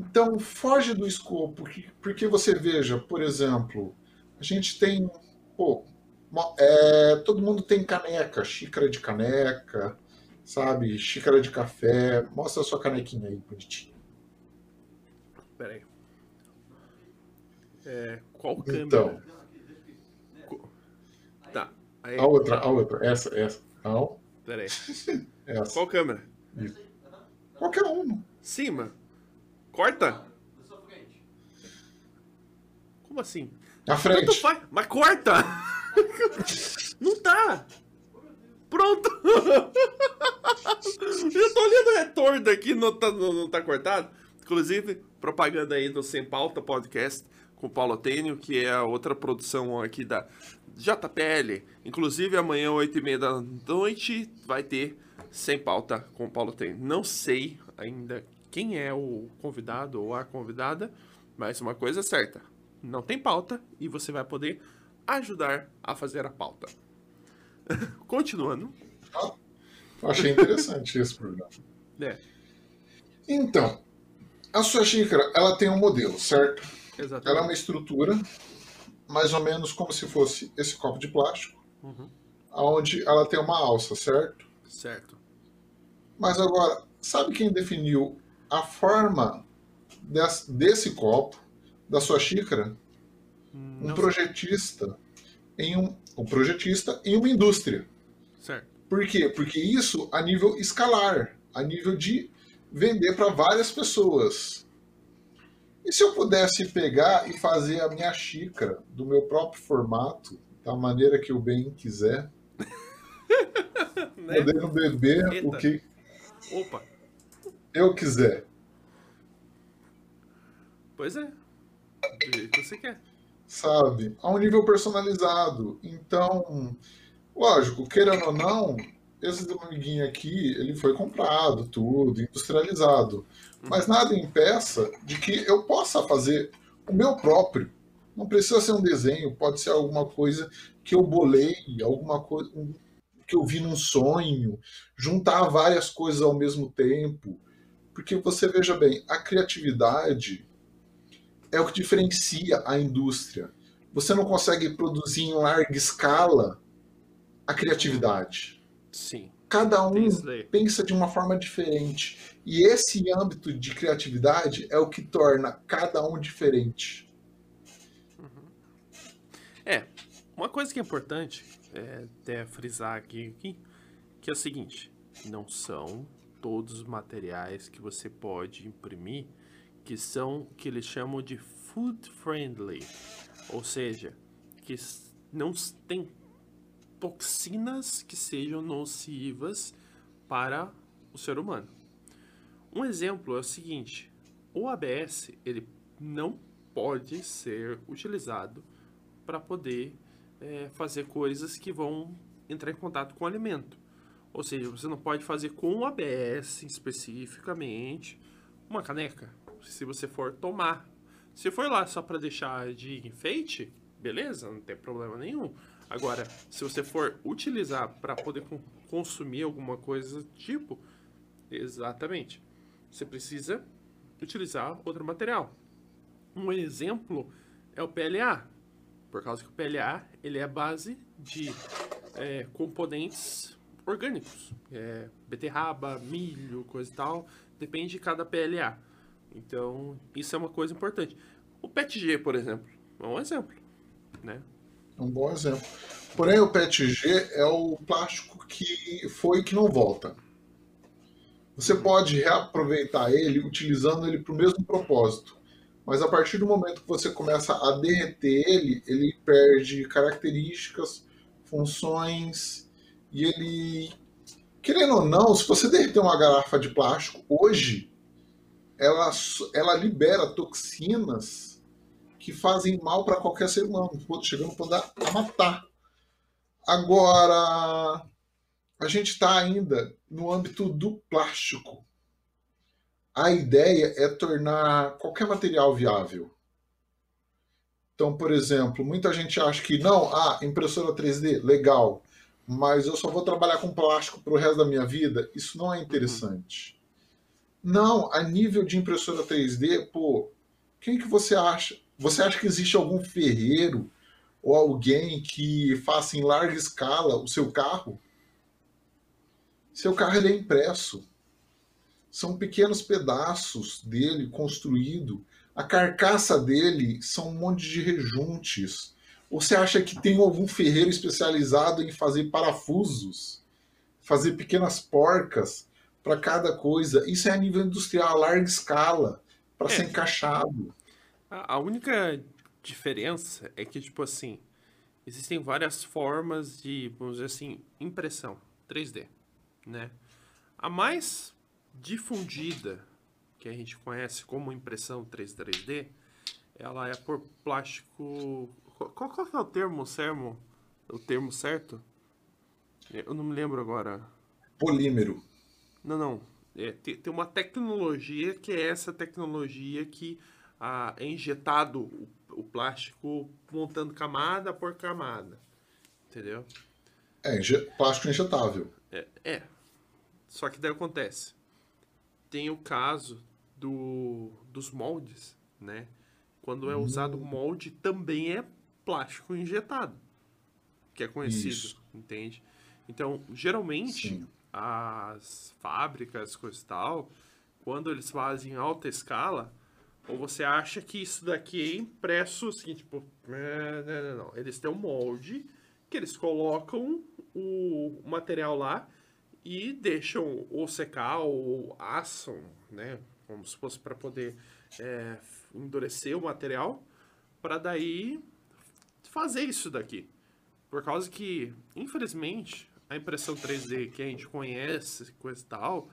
Então foge do escopo, porque você veja, por exemplo, a gente tem, pô, é, todo mundo tem caneca, xícara de caneca, sabe? Xícara de café. Mostra a sua canequinha aí, bonitinho. Pera aí. É, qual câmera? Então. Tá. Aí, a outra, a outra. Essa, essa. Não. Pera aí. Essa. Qual câmera? Isso. Qualquer uma. Cima. Corta? Como assim? Na frente. Tanto faz. Mas corta! Não tá! Pronto! Eu tô olhando o retorno aqui, não tá, não, não tá cortado. Inclusive, propaganda aí do Sem Pauta Podcast com o Paulo Tênio, que é a outra produção aqui da JPL. Inclusive, amanhã, 8h30 da noite, vai ter Sem Pauta com o Paulo Tênio. Não sei ainda quem é o convidado ou a convidada, mas uma coisa é certa: não tem pauta e você vai poder ajudar a fazer a pauta. Continuando. Ah, achei interessante esse programa. É. Então, a sua xícara, ela tem um modelo, certo? Exatamente. Ela é uma estrutura, mais ou menos como se fosse esse copo de plástico, uhum. onde ela tem uma alça, certo? Certo. Mas agora, sabe quem definiu a forma desse, desse copo, da sua xícara? um projetista em um, um projetista em uma indústria. Certo. Por quê? Porque isso a nível escalar, a nível de vender para várias pessoas. E se eu pudesse pegar e fazer a minha xícara do meu próprio formato, da maneira que eu bem quiser, né? podendo beber Eita. o que Opa. Eu quiser. Pois é. Do jeito que você quer sabe? A um nível personalizado. Então, lógico, querendo ou não, esse amiguinho aqui, ele foi comprado, tudo, industrializado. Mas nada impeça de que eu possa fazer o meu próprio. Não precisa ser um desenho, pode ser alguma coisa que eu bolei, alguma coisa que eu vi num sonho, juntar várias coisas ao mesmo tempo. Porque você veja bem, a criatividade é o que diferencia a indústria. Você não consegue produzir em larga escala a criatividade. Sim. Cada um pensa de uma forma diferente. E esse âmbito de criatividade é o que torna cada um diferente. Uhum. É, uma coisa que é importante é até frisar aqui, aqui, que é o seguinte: não são todos os materiais que você pode imprimir que são que eles chamam de food friendly, ou seja, que não tem toxinas que sejam nocivas para o ser humano. Um exemplo é o seguinte: o ABS ele não pode ser utilizado para poder é, fazer coisas que vão entrar em contato com o alimento. Ou seja, você não pode fazer com ABS especificamente uma caneca, se você for tomar. Se for lá só para deixar de enfeite, beleza, não tem problema nenhum. Agora, se você for utilizar para poder consumir alguma coisa do tipo, exatamente, você precisa utilizar outro material. Um exemplo é o PLA, por causa que o PLA ele é a base de é, componentes orgânicos, é, beterraba, milho, coisa e tal, depende de cada PLA. Então, isso é uma coisa importante. O PETG, por exemplo, é um exemplo, né? É um bom exemplo. Porém, o PETG é o plástico que foi que não volta. Você pode reaproveitar ele utilizando ele para o mesmo propósito. Mas a partir do momento que você começa a derreter ele, ele perde características, funções e ele, querendo ou não, se você derreter uma garrafa de plástico hoje, ela, ela libera toxinas que fazem mal para qualquer ser humano, chegando a matar. Agora, a gente está ainda no âmbito do plástico. A ideia é tornar qualquer material viável. Então, por exemplo, muita gente acha que não, ah, impressora 3D, legal, mas eu só vou trabalhar com plástico para o resto da minha vida. Isso não é interessante. Uhum. Não, a nível de impressora 3D, pô, quem que você acha? Você acha que existe algum ferreiro ou alguém que faça em larga escala o seu carro? Seu carro ele é impresso. São pequenos pedaços dele construído. A carcaça dele são um monte de rejuntes. Você acha que tem algum ferreiro especializado em fazer parafusos, fazer pequenas porcas para cada coisa? Isso é a nível industrial, a larga escala, para é. ser encaixado. A única diferença é que, tipo assim, existem várias formas de, vamos dizer assim, impressão 3D né? A mais difundida, que a gente conhece como impressão 3D, ela é por plástico... Qual, qual é o termo, Sermo? O termo certo? Eu não me lembro agora. Polímero. Não, não. É, tem, tem uma tecnologia que é essa tecnologia que ah, é injetado o, o plástico montando camada por camada. Entendeu? É, plástico injetável. É, é, Só que daí acontece. Tem o caso do, dos moldes, né? Quando é usado hum. molde, também é plástico injetado. Que é conhecido, Isso. entende? Então, geralmente, Sim. as fábricas, coisa e tal, quando eles fazem alta escala, ou você acha que isso daqui é impresso assim, tipo, não, não, não. Eles têm um molde que eles colocam o material lá e deixam ou secar ou assam, né? Como se fosse para poder é, endurecer o material, para daí fazer isso daqui. Por causa que, infelizmente, a impressão 3D que a gente conhece, coisa e tal,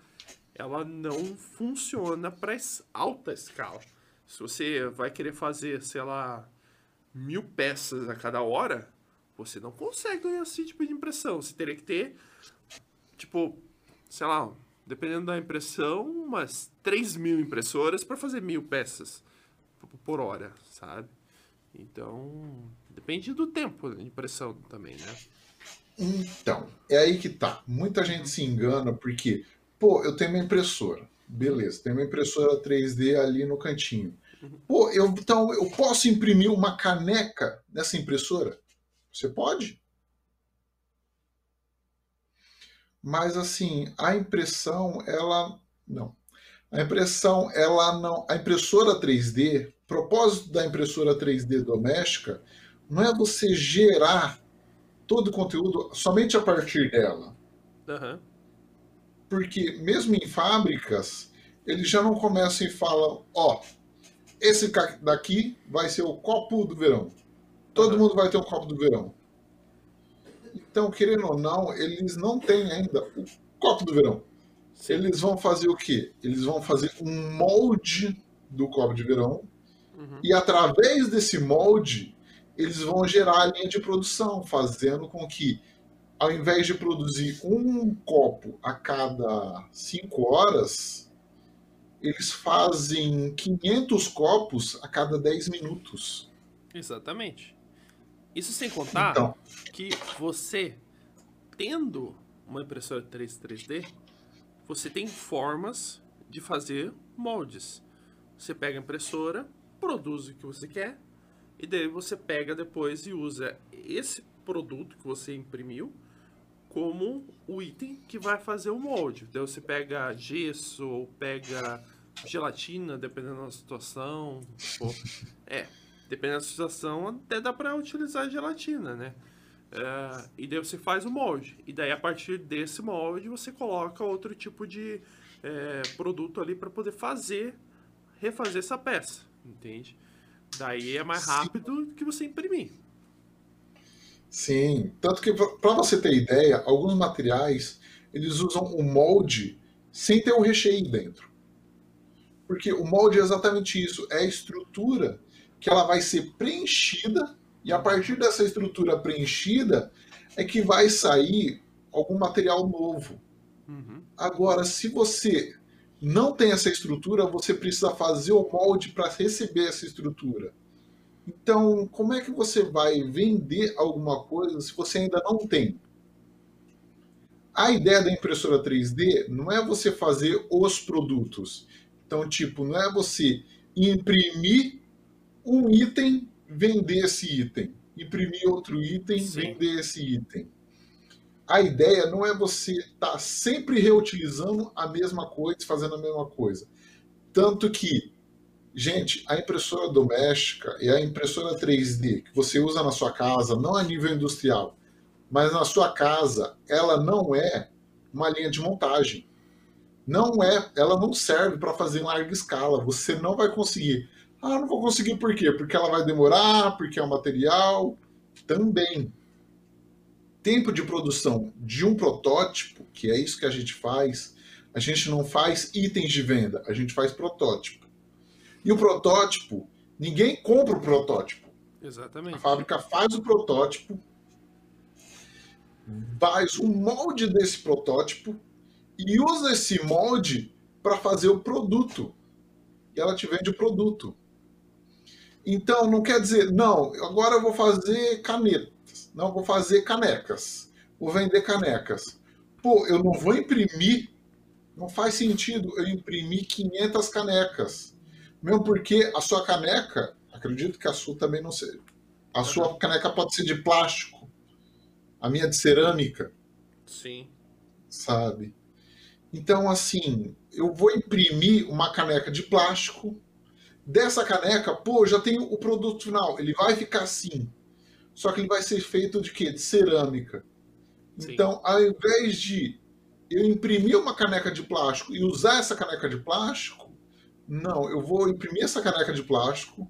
ela não funciona para alta escala. Se você vai querer fazer, sei lá, mil peças a cada hora, você não consegue esse tipo de impressão. Você teria que ter, tipo, sei lá, dependendo da impressão, umas 3 mil impressoras para fazer mil peças por hora, sabe? Então, depende do tempo de impressão também, né? Então, é aí que tá. Muita gente se engana porque, pô, eu tenho uma impressora. Beleza, tem uma impressora 3D ali no cantinho. Uhum. Pô, eu, então eu posso imprimir uma caneca nessa impressora? Você pode. Mas assim, a impressão, ela não. A impressão, ela não, a impressora 3D, propósito da impressora 3D doméstica não é você gerar todo o conteúdo somente a partir dela. Uhum. Porque mesmo em fábricas, eles já não começam e falam, ó, oh, esse daqui vai ser o copo do verão. Todo uhum. mundo vai ter um copo do verão. Então, querendo ou não, eles não têm ainda o copo do verão. Sim. Eles vão fazer o quê? Eles vão fazer um molde do copo de verão uhum. e através desse molde eles vão gerar a linha de produção, fazendo com que ao invés de produzir um copo a cada cinco horas, eles fazem 500 copos a cada 10 minutos. Exatamente. Isso sem contar então. que você, tendo uma impressora 3 3D, você tem formas de fazer moldes. Você pega a impressora, produz o que você quer, e daí você pega depois e usa esse produto que você imprimiu como o item que vai fazer o molde. Daí você pega gesso ou pega gelatina, dependendo da situação. Pô, é, dependendo da situação, até dá para utilizar gelatina, né? É, e daí você faz o molde. E daí a partir desse molde você coloca outro tipo de é, produto ali para poder fazer, refazer essa peça, entende? Daí é mais rápido Sim. que você imprimir. Sim, tanto que para você ter ideia, alguns materiais eles usam o molde sem ter o recheio dentro. Porque o molde é exatamente isso, é a estrutura que ela vai ser preenchida e a partir dessa estrutura preenchida é que vai sair algum material novo. Uhum. Agora, se você não tem essa estrutura, você precisa fazer o molde para receber essa estrutura. Então, como é que você vai vender alguma coisa se você ainda não tem? A ideia da impressora 3D não é você fazer os produtos. Então, tipo, não é você imprimir um item, vender esse item. Imprimir outro item, Sim. vender esse item. A ideia não é você estar tá sempre reutilizando a mesma coisa, fazendo a mesma coisa. Tanto que, gente, a impressora doméstica e a impressora 3D que você usa na sua casa, não a nível industrial, mas na sua casa, ela não é uma linha de montagem. Não é, ela não serve para fazer em larga escala. Você não vai conseguir. Ah, não vou conseguir por quê? Porque ela vai demorar, porque é um material. Também. Tempo de produção de um protótipo, que é isso que a gente faz, a gente não faz itens de venda, a gente faz protótipo. E o protótipo, ninguém compra o protótipo. Exatamente. A fábrica faz o protótipo, faz um molde desse protótipo e usa esse molde para fazer o produto. E ela te vende o produto. Então, não quer dizer, não, agora eu vou fazer canetas, não, vou fazer canecas, vou vender canecas. Pô, eu não vou imprimir, não faz sentido eu imprimir 500 canecas. Mesmo porque a sua caneca, acredito que a sua também não seja. A sua caneca pode ser de plástico, a minha de cerâmica. Sim. Sabe? Então, assim, eu vou imprimir uma caneca de plástico. Dessa caneca, pô, já tenho o produto final. Ele vai ficar assim. Só que ele vai ser feito de quê? De cerâmica. Sim. Então, ao invés de eu imprimir uma caneca de plástico e usar essa caneca de plástico, não, eu vou imprimir essa caneca de plástico.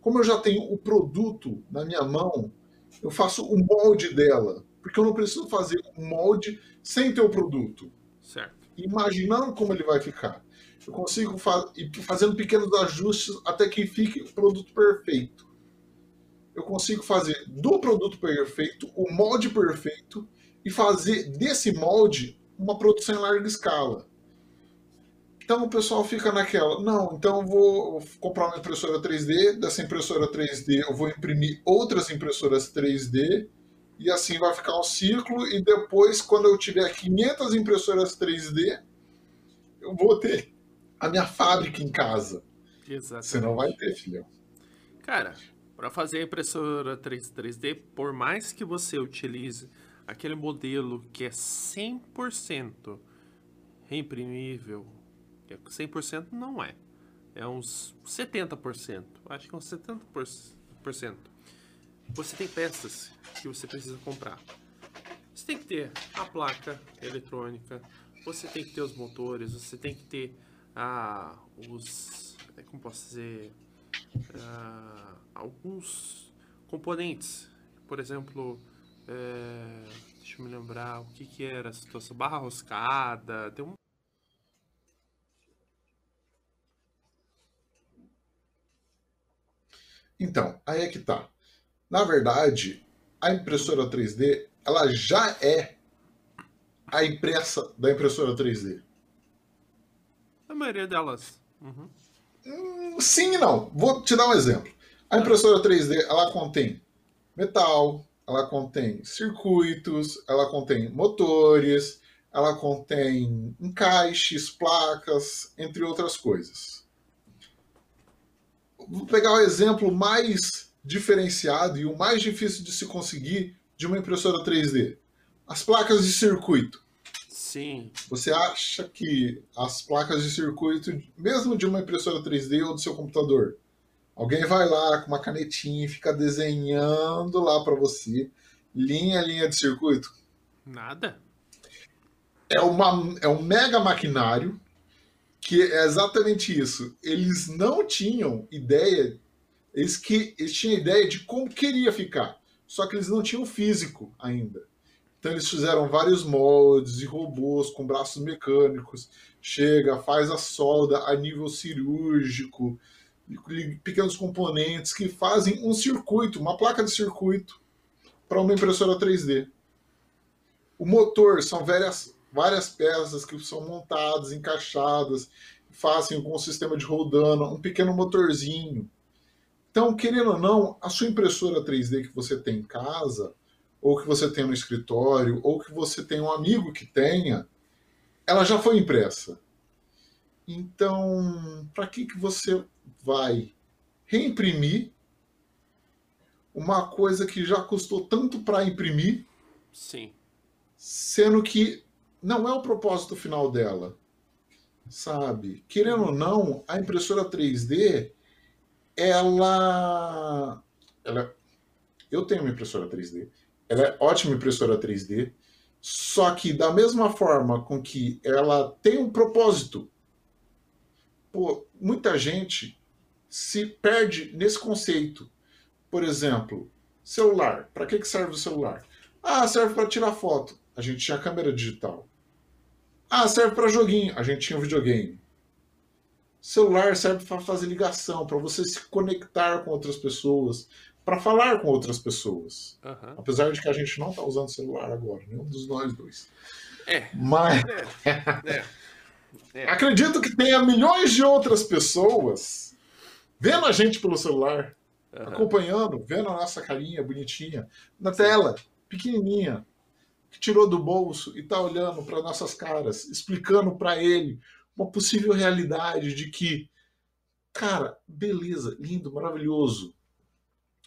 Como eu já tenho o produto na minha mão, eu faço o molde dela. Porque eu não preciso fazer o molde sem ter o produto. Certo imaginando como ele vai ficar. Eu consigo fa fazendo pequenos ajustes até que fique o produto perfeito. Eu consigo fazer do produto perfeito o molde perfeito e fazer desse molde uma produção em larga escala. Então o pessoal fica naquela, não, então eu vou comprar uma impressora 3D, dessa impressora 3D eu vou imprimir outras impressoras 3D e assim vai ficar um ciclo, e depois, quando eu tiver 500 impressoras 3D, eu vou ter a minha fábrica em casa. Exatamente. Você não vai ter, filhão. Cara, para fazer a impressora 3, 3D, por mais que você utilize aquele modelo que é 100% reimprimível, 100% é não é. É uns 70%. Acho que é uns 70% você tem peças que você precisa comprar. Você tem que ter a placa eletrônica, você tem que ter os motores, você tem que ter ah, os. Como posso dizer? Ah, alguns componentes. Por exemplo, é, deixa eu me lembrar o que, que era a situação. Barra roscada, tem um. Então, aí é que tá. Na verdade, a impressora 3D ela já é a impressa da impressora 3D. A maioria delas. Uhum. Hum, sim e não. Vou te dar um exemplo. A impressora 3D ela contém metal, ela contém circuitos, ela contém motores, ela contém encaixes, placas, entre outras coisas. Vou pegar o exemplo mais diferenciado e o mais difícil de se conseguir de uma impressora 3D? As placas de circuito. Sim. Você acha que as placas de circuito, mesmo de uma impressora 3D ou do seu computador, alguém vai lá com uma canetinha e fica desenhando lá para você linha a linha de circuito? Nada. É, uma, é um mega maquinário que é exatamente isso. Eles não tinham ideia, eles, que, eles tinham ideia de como queria ficar, só que eles não tinham físico ainda. Então eles fizeram vários moldes e robôs com braços mecânicos. Chega, faz a solda a nível cirúrgico, pequenos componentes que fazem um circuito, uma placa de circuito para uma impressora 3D. O motor são várias, várias peças que são montadas, encaixadas, fazem com o sistema de rodando, um pequeno motorzinho. Então, querendo ou não, a sua impressora 3D que você tem em casa, ou que você tem no escritório, ou que você tem um amigo que tenha, ela já foi impressa. Então, para que, que você vai reimprimir uma coisa que já custou tanto para imprimir? Sim. Sendo que não é o propósito final dela. Sabe? Querendo ou não, a impressora 3D, ela. ela eu tenho uma impressora 3D. Ela é ótima impressora 3D, só que da mesma forma com que ela tem um propósito, pô, muita gente se perde nesse conceito. Por exemplo, celular. Para que, que serve o celular? Ah, serve para tirar foto. A gente tinha câmera digital. Ah, serve para joguinho. A gente tinha um videogame. Celular serve para fazer ligação, para você se conectar com outras pessoas, para falar com outras pessoas. Uhum. Apesar de que a gente não está usando celular agora, nenhum dos nós dois. É. Mas É. é. É. acredito que tenha milhões de outras pessoas vendo a gente pelo celular, Uhum. acompanhando, vendo a nossa carinha bonitinha na tela, pequenininha, que tirou do bolso e está olhando para nossas caras, explicando para ele uma possível realidade de que, cara, beleza, lindo, maravilhoso,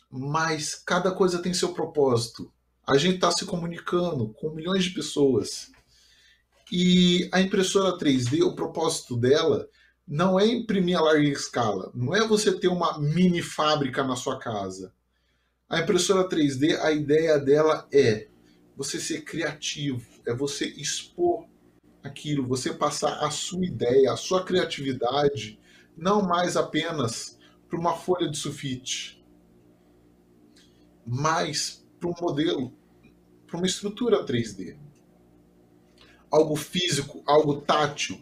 mas cada coisa tem seu propósito. A gente está se comunicando com milhões de pessoas. E a impressora 3D, o propósito dela não é imprimir a larga escala, não é você ter uma mini fábrica na sua casa. A impressora 3D, a ideia dela é você ser criativo, é você expor aquilo, você passar a sua ideia, a sua criatividade, não mais apenas para uma folha de sulfite, mas para um modelo, para uma estrutura 3D. Algo físico, algo tátil.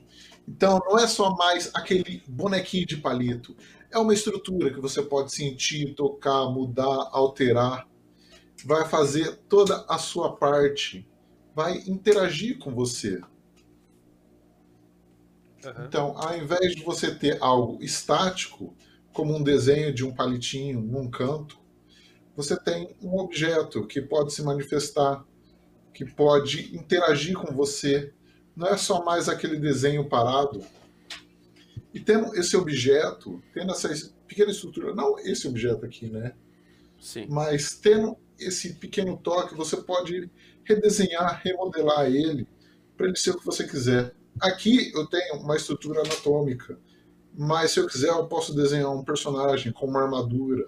Então não é só mais aquele bonequinho de palito. É uma estrutura que você pode sentir, tocar, mudar, alterar. Vai fazer toda a sua parte. Vai interagir com você. Uhum. Então, ao invés de você ter algo estático, como um desenho de um palitinho num canto, você tem um objeto que pode se manifestar, que pode interagir com você. Não é só mais aquele desenho parado. E tendo esse objeto, tendo essa pequena estrutura, não esse objeto aqui, né? Sim. Mas tendo esse pequeno toque, você pode redesenhar, remodelar ele para ele ser o que você quiser. Aqui eu tenho uma estrutura anatômica, mas se eu quiser eu posso desenhar um personagem com uma armadura.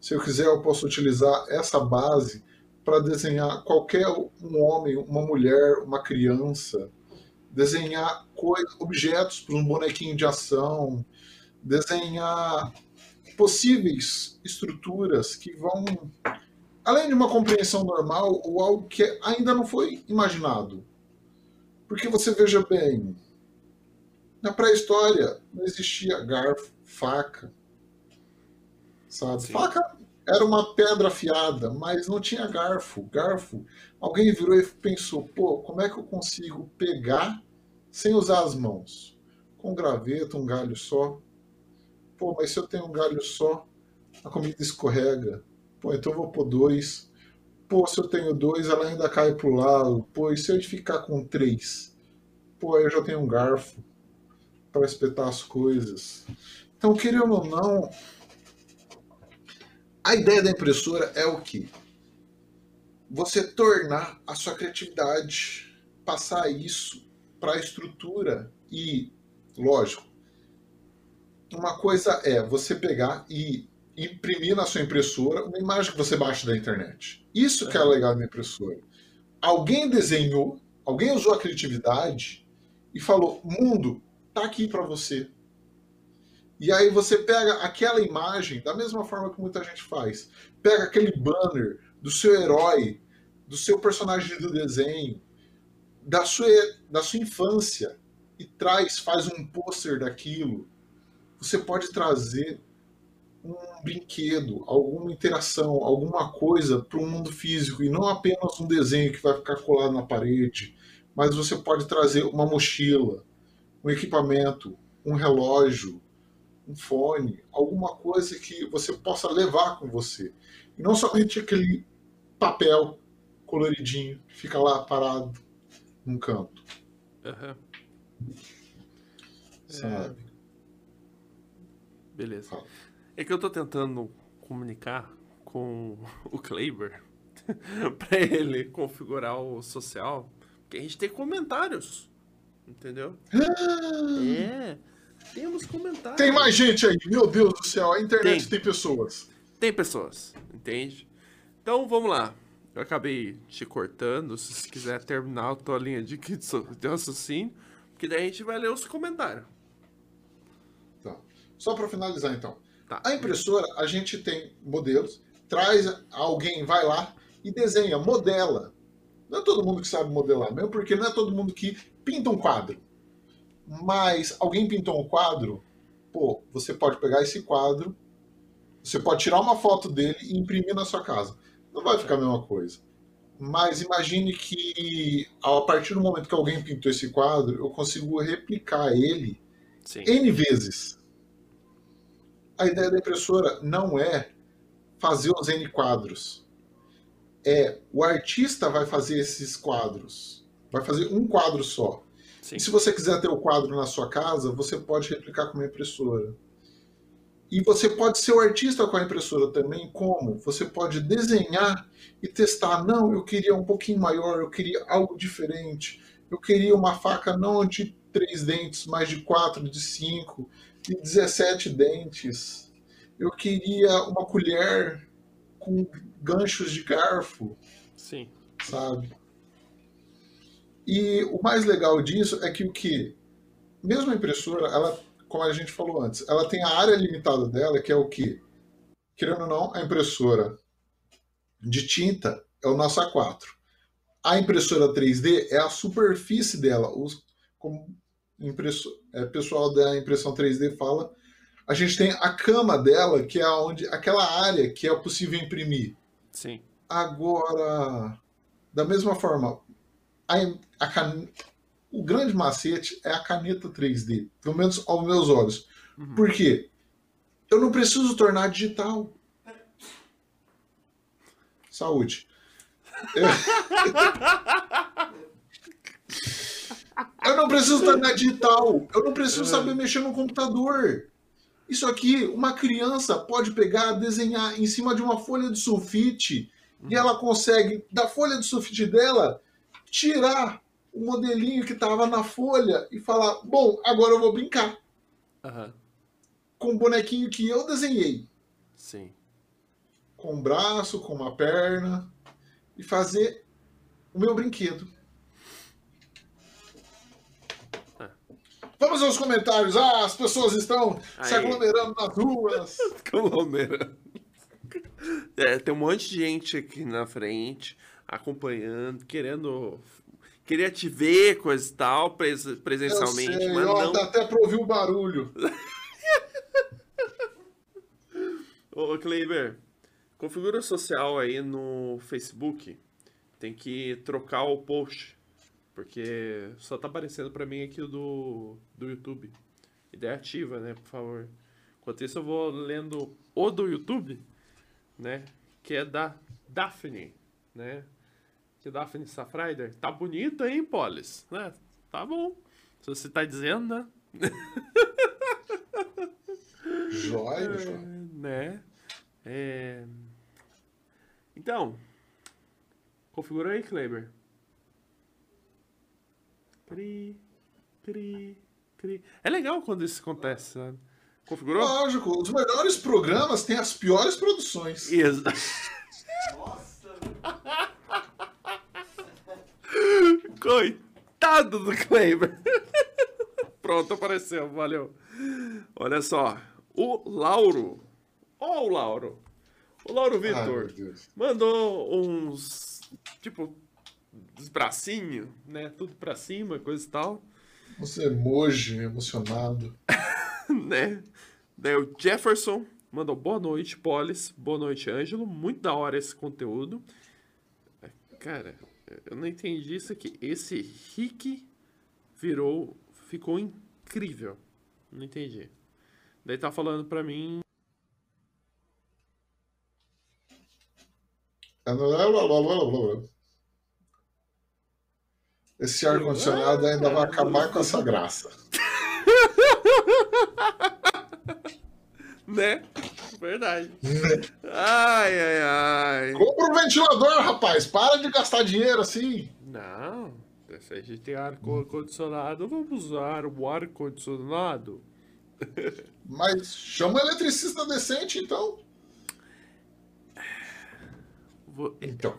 Se eu quiser eu posso utilizar essa base para desenhar qualquer um homem, uma mulher, uma criança, desenhar coisas, objetos para um bonequinho de ação, desenhar possíveis estruturas que vão além de uma compreensão normal ou algo que ainda não foi imaginado. Porque você veja bem, na pré-história não existia garfo, faca, sabe? Sim. Faca era uma pedra afiada, mas não tinha garfo. Garfo, alguém virou e pensou, pô, como é que eu consigo pegar sem usar as mãos? Com um graveto, um galho só. Pô, mas se eu tenho um galho só, a comida escorrega. Pô, então eu vou pôr dois. Pô, se eu tenho dois, ela ainda cai pro lado. Pô, e se eu ficar com três? Pô, eu já tenho um garfo para espetar as coisas. Então, querendo ou não, a ideia da impressora é o quê? Você tornar a sua criatividade passar isso para a estrutura e, lógico, uma coisa é você pegar e imprimir na sua impressora uma imagem que você baixa da internet. Isso que é legal na impressora. Alguém desenhou, alguém usou a criatividade e falou: "Mundo, tá aqui para você". E aí você pega aquela imagem da mesma forma que muita gente faz. Pega aquele banner do seu herói, do seu personagem do desenho, da sua, da sua infância e traz, faz um pôster daquilo. Você pode trazer um brinquedo, alguma interação, alguma coisa para o mundo físico e não apenas um desenho que vai ficar colado na parede, mas você pode trazer uma mochila, um equipamento, um relógio, um fone, alguma coisa que você possa levar com você. E não somente aquele papel coloridinho que fica lá parado num canto. Uhum. Sabe? É... Beleza. É que eu tô tentando comunicar com o Kleiber para ele configurar o social, porque a gente tem comentários. Entendeu? é. Temos comentários. Tem mais gente aí, meu Deus do céu, a internet tem, tem pessoas. Tem pessoas, entende? Então vamos lá. Eu acabei te cortando. Se você quiser terminar a tua linha de, de raciocínio, porque daí a gente vai ler os comentários. Tá. Só para finalizar então. Tá. A impressora, a gente tem modelos, traz alguém, vai lá e desenha, modela. Não é todo mundo que sabe modelar, mesmo porque não é todo mundo que pinta um quadro. Mas alguém pintou um quadro, pô, você pode pegar esse quadro, você pode tirar uma foto dele e imprimir na sua casa. Não vai ficar a mesma coisa. Mas imagine que a partir do momento que alguém pintou esse quadro, eu consigo replicar ele Sim. N vezes. A ideia da impressora não é fazer os N quadros. É o artista vai fazer esses quadros. Vai fazer um quadro só. Sim. E se você quiser ter o quadro na sua casa, você pode replicar com uma impressora. E você pode ser o artista com a impressora também, como? Você pode desenhar e testar. Não, eu queria um pouquinho maior, eu queria algo diferente. Eu queria uma faca não de três dentes, mas de quatro, de cinco, de 17 dentes. Eu queria uma colher com ganchos de garfo. Sim. Sabe? E o mais legal disso é que o que? Mesmo a impressora, ela como a gente falou antes, ela tem a área limitada dela, que é o que? Querendo ou não, a impressora de tinta é o nosso A4. A impressora 3D é a superfície dela. Os, como impressor, é, pessoal da impressão 3D fala, a gente tem a cama dela, que é onde aquela área que é possível imprimir. Sim. Agora, da mesma forma, a, a, o grande macete é a caneta 3D, pelo menos aos meus olhos. Uhum. Por quê? Eu não preciso tornar digital. Saúde. Eu não preciso tornar digital. Eu não preciso saber mexer no computador. Isso aqui, uma criança pode pegar, desenhar em cima de uma folha de sulfite e ela consegue, da folha de sulfite dela, tirar o modelinho que estava na folha e falar: bom, agora eu vou brincar. Uhum. Com o bonequinho que eu desenhei. Sim. Com um braço, com uma perna. E fazer o meu brinquedo. É. Vamos aos comentários. Ah, as pessoas estão Aí. se aglomerando nas ruas. aglomerando. É, tem um monte de gente aqui na frente acompanhando, querendo queria te ver, coisa e tal, pres presencialmente, sei, mas ó, não. Dá até pra ouvir o barulho. Ô, Kleiber, configura social aí no Facebook. Tem que trocar o post. Porque só tá aparecendo pra mim aqui o do, do YouTube. Ideia ativa, né, por favor. Enquanto isso, eu vou lendo o do YouTube, né? Que é da Daphne, né? Que Daphne Safrider tá bonita, hein, Polis? Né? Tá bom. Se você tá dizendo, né? Jóia, é, né? É... Então, configura aí, Kleber. Cri, cri, cri. É legal quando isso acontece, sabe? Configurou? Lógico, os melhores programas têm as piores produções. Isso. Coitado do Kleber. Pronto, apareceu, valeu. Olha só, o Lauro. Ó, o Lauro. O Lauro Vitor mandou uns. Tipo, uns bracinhos, né? Tudo pra cima, coisa e tal. Você emoji emocionado. né? Daí o Jefferson mandou boa noite, Polis. Boa noite, Ângelo. Muito da hora esse conteúdo. É, Cara, eu não entendi isso aqui. Esse Rick virou. ficou incrível. Não entendi. Daí tá falando pra mim. Esse ar-condicionado ainda vai acabar com essa graça. Né? Verdade. Ai, ai, ai. Compra um ventilador, rapaz. Para de gastar dinheiro assim. Não. Se a gente tem ar-condicionado, vamos usar o ar-condicionado. Mas chama um eletricista decente, então. Vou- Então.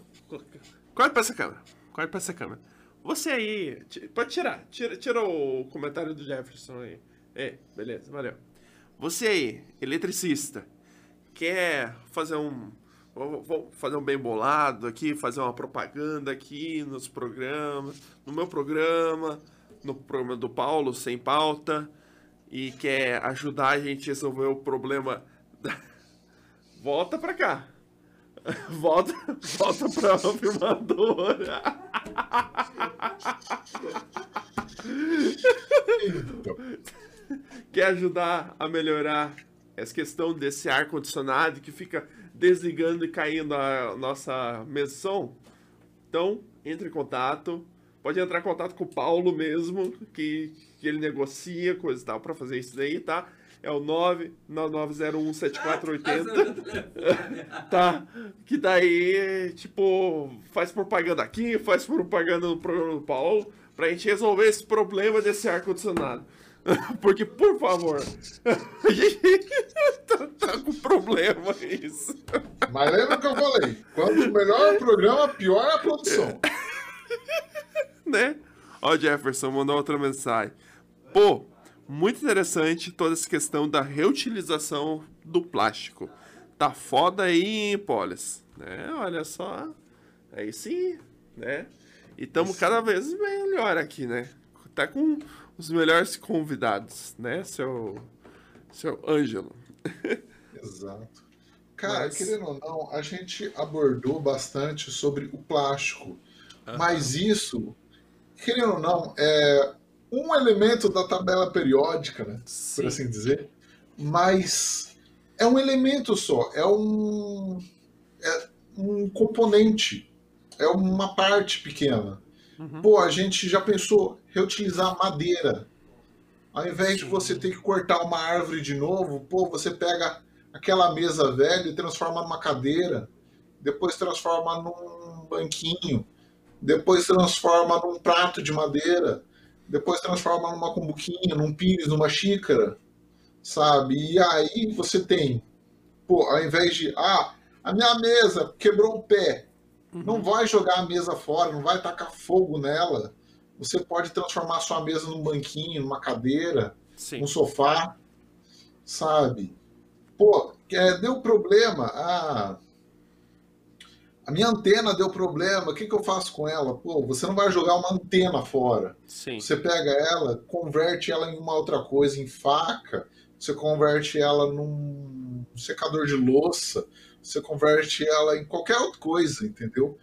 Corre pra essa câmera. Corre pra essa câmera. Você aí. Pode tirar. Tira, tira o comentário do Jefferson aí. É, beleza, valeu. Você aí, eletricista, quer fazer um. vou- fazer um bem bolado aqui, fazer uma propaganda aqui nos programas, no meu programa, no programa do Paulo, sem pauta, e quer ajudar a gente a resolver o problema. da- Volta pra cá. Volta, volta pra filmadora. Quer ajudar a melhorar essa questão desse ar-condicionado que fica desligando e caindo a nossa mesa de som? Então, entre em contato. Pode entrar em contato com o Paulo mesmo, que, que ele negocia coisa e tal pra fazer isso daí, tá? É o 999017480. tá? Que daí, tipo, faz propaganda aqui, faz propaganda no programa do Paulo, pra gente resolver esse problema desse ar-condicionado. Porque, por favor, a gente tá, tá com problema isso. Mas lembra que eu falei? Quanto melhor o programa, pior a produção. né? Ó, o Jefferson mandou outra mensagem. Pô, muito interessante toda essa questão da reutilização do plástico. Tá foda aí, hein, Polis? Né? Olha só. Aí sim, né? E estamos cada vez melhor aqui, né? Tá com os melhores convidados, né, seu, seu Ângelo? Exato. Cara, Mas- querendo ou não, a gente abordou bastante sobre o plástico. Mas isso, querendo ou não, é um elemento da tabela periódica, né? Sim. Por assim dizer. Mas é um elemento só, é um, é um componente, é uma parte pequena. Uhum. Pô, a gente já pensou reutilizar madeira. Ao invés de você ter que cortar uma árvore de novo, pô, você pega aquela mesa velha e transforma numa cadeira, depois transforma num banquinho, depois transforma num prato de madeira, depois transforma numa cumbuquinha, num pires, numa xícara, sabe? E aí você tem, pô, ao invés de, ah, a minha mesa quebrou o pé, não vai jogar a mesa fora, não vai tacar fogo nela. Você pode transformar sua mesa num banquinho, numa cadeira, Sim. num sofá, sabe? Pô, é, deu problema. Ah, a minha antena deu problema. O que, que eu faço com ela? Pô, você não vai jogar uma antena fora. Sim. Você pega ela, converte ela em uma outra coisa, em faca, você converte ela num secador de louça, você converte ela em qualquer outra coisa, entendeu?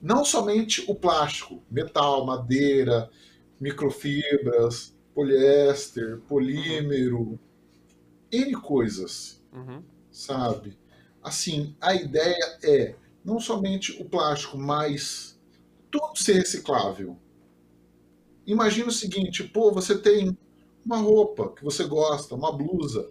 Não somente o plástico, metal, madeira, microfibras, poliéster, polímero, N coisas, Uhum. sabe? Assim, a ideia é não somente o plástico, mas tudo ser reciclável. Imagina o seguinte, pô, você tem uma roupa que você gosta, uma blusa.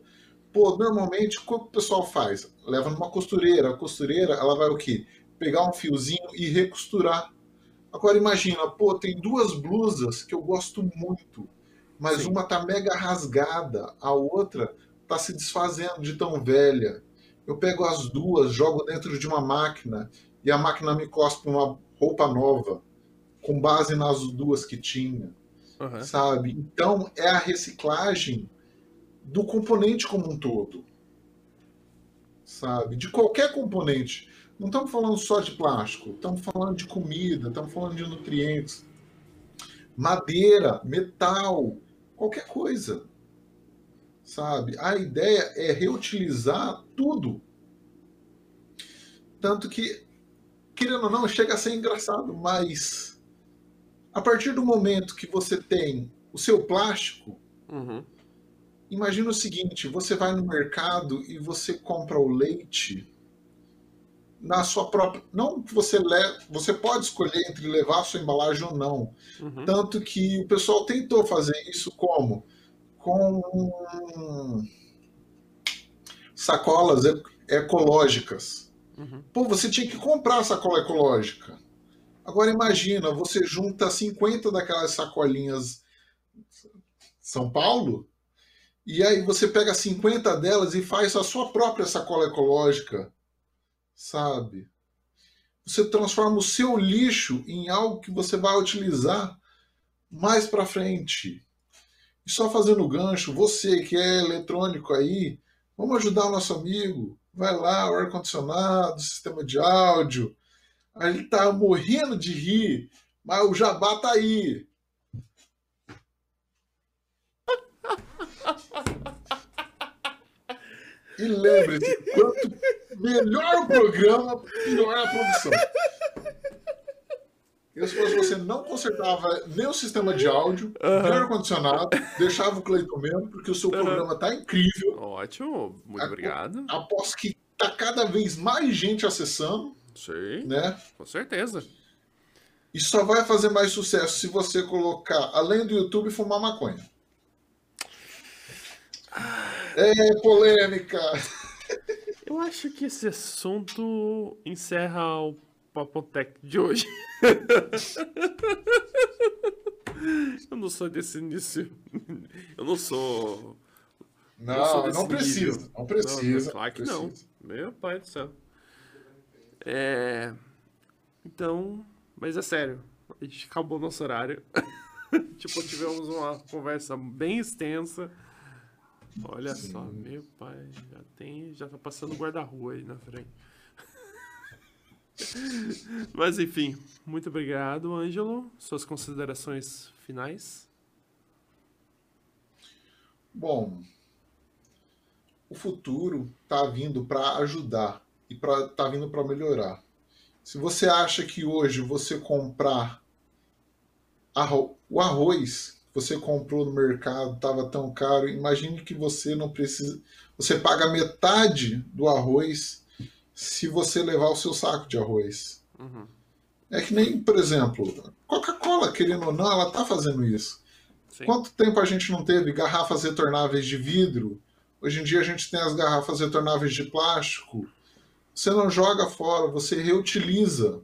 Pô, normalmente, o que o pessoal faz? Leva numa costureira. A costureira, ela vai o quê? Pegar um fiozinho e recosturar. Agora imagina, pô, tem duas blusas que eu gosto muito, mas Sim. uma tá mega rasgada, a outra tá se desfazendo de tão velha. Eu pego as duas, jogo dentro de uma máquina e a máquina me cospe uma roupa nova, com base nas duas que tinha, Aham. sabe? Então é a reciclagem do componente como um todo, sabe? De qualquer componente. Não estamos falando só de plástico, estamos falando de comida, estamos falando de nutrientes, madeira, metal, qualquer coisa, sabe? A ideia é reutilizar tudo. Tanto que, querendo ou não, chega a ser engraçado, mas a partir do momento que você tem o seu plástico, Uhum. imagina o seguinte: você vai no mercado e você compra o leite na sua própria. Não que você leve. Você pode escolher entre levar a sua embalagem ou não. Uhum. Tanto que o pessoal tentou fazer isso como? Com sacolas ecológicas. Uhum. Pô, você tinha que comprar a sacola ecológica. Agora imagina, você junta 50 daquelas sacolinhas São Paulo, e aí você pega 50 delas e faz a sua própria sacola ecológica, sabe? Você transforma o seu lixo em algo que você vai utilizar mais para frente. E só fazendo gancho, você que é eletrônico aí, vamos ajudar o nosso amigo. Vai lá, o ar-condicionado, sistema de áudio. Aí Ele tá morrendo de rir, mas o jabá tá aí. E lembre-se, quanto melhor o programa, pior a produção. Eu, se fosse você, não consertava nem o sistema de áudio, nem o ar-condicionado, deixava o Cleiton mesmo, porque o seu Aham. programa tá incrível. Ótimo, muito obrigado. Aposto que tá cada vez mais gente acessando, Sim, né? com certeza. E só vai fazer mais sucesso se você colocar, além do YouTube, fumar maconha. É polêmica. Eu acho que esse assunto encerra o Papotec de hoje. Eu não sou desse início. Eu não sou. sou Não, desse não precisa. nível. Não precisa. Não, claro que não. Meu pai do céu. É. Então. Mas é sério. A gente acabou nosso horário. tipo, tivemos uma conversa bem extensa. Olha Sim. só, meu pai, já tem. Já tá passando guarda-rua aí na frente. Mas enfim, muito obrigado, Ângelo. Suas considerações finais? Bom, o futuro tá vindo para ajudar e para tá vindo para melhorar. Se você acha que hoje você comprar arro- o arroz você comprou no mercado estava tão caro, imagine que você não precisa, você paga metade do arroz se você levar o seu saco de arroz. Uhum. É que nem, por exemplo, Coca-Cola, querendo ou não, ela tá fazendo isso. Sim. Quanto tempo a gente não teve garrafas retornáveis de vidro? Hoje em dia a gente tem as garrafas retornáveis de plástico. Você não joga fora, você reutiliza.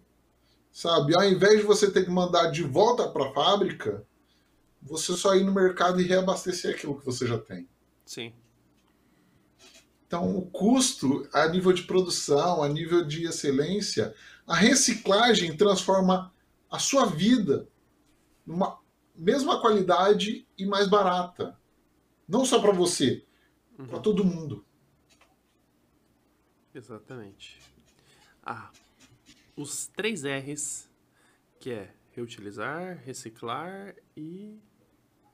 Sabe? Ao invés de você ter que mandar de volta para a fábrica, você só ir no mercado e reabastecer aquilo que você já tem. Sim. Então, o custo a nível de produção, a nível de excelência, a reciclagem transforma a sua vida numa mesma qualidade e mais barata. Não só para você, para Uhum. todo mundo. Exatamente. Ah, os três R's, que é reutilizar, reciclar e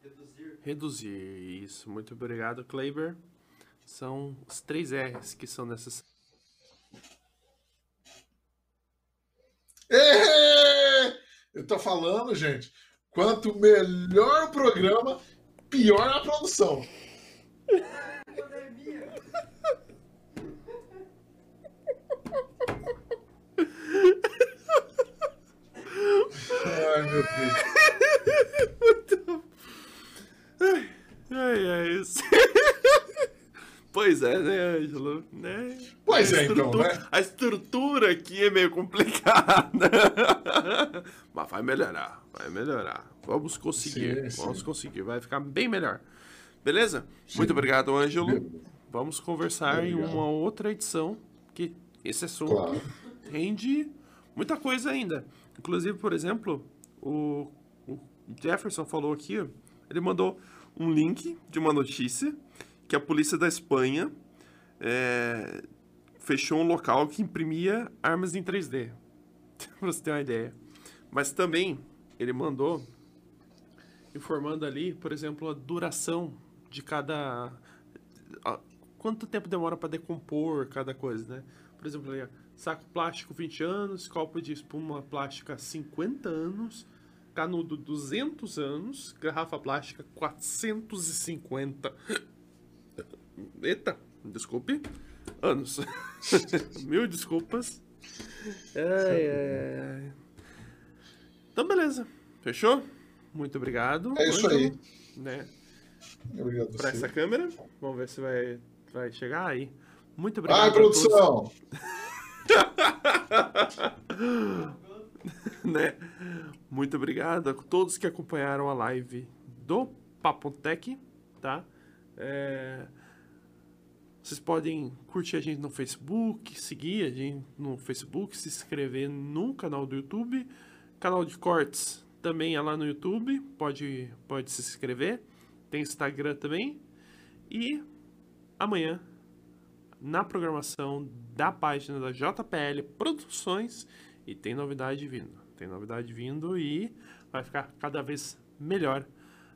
Reduzir. reduzir. Isso, muito obrigado, Kleiber. São os três R's que são necessários. Eu tô falando, gente, quanto melhor o programa, pior a produção. Ai, meu Deus. Ai, ai, isso. Pois é, né, Ângelo? Né? Pois é, então, né? A estrutura aqui é meio complicada. Mas vai melhorar, vai melhorar. Vamos conseguir, Sim, vamos sim. conseguir. Vai ficar bem melhor. Beleza? Sim. Muito obrigado, Ângelo. Vamos conversar em Obrigado. uma outra edição, que esse assunto Claro. rende muita coisa ainda. Inclusive, por exemplo, o, o Jefferson falou aqui, ele mandou um link de uma notícia que a polícia da Espanha é, fechou um local que imprimia armas em 3D. pra você ter uma ideia. Mas também ele mandou informando ali, por exemplo, a duração de cada. a- quanto tempo demora para decompor cada coisa, né? Por exemplo, ali, saco plástico 20 anos, copo de espuma plástica 50 anos, canudo 200 anos, garrafa plástica 450. Eita, desculpe. Anos. Mil desculpas. Ai, ai, ai. Então, beleza. Fechou? Muito obrigado. É isso aí. Né? Obrigado. Pra essa câmera. Vamos ver se vai, vai chegar aí. Muito obrigado. Ai, a todos, produção! né? Muito obrigado a todos que acompanharam a live do Papontec, tá? É, Vocês podem curtir a gente no Facebook, seguir a gente no Facebook, se inscrever no canal do YouTube, canal de cortes também é lá no YouTube, pode, pode se inscrever, tem Instagram também. E amanhã, na programação da página da JPL Produções, e tem novidade vindo. Tem novidade vindo e vai ficar cada vez melhor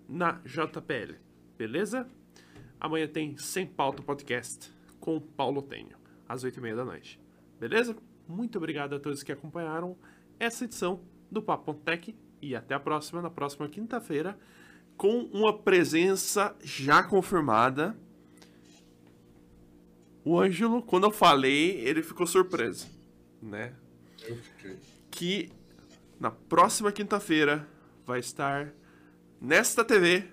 na JPL, beleza? Amanhã tem Sem Pauta Podcast com Paulo Tenho, às 8h30 da noite. Beleza? Muito obrigado a todos que acompanharam essa edição do Papo Tech e até a próxima, na próxima quinta-feira, com uma presença já confirmada. O Ângelo, quando eu falei, ele ficou surpreso, né? Eu fiquei. que na próxima quinta-feira vai estar nesta TV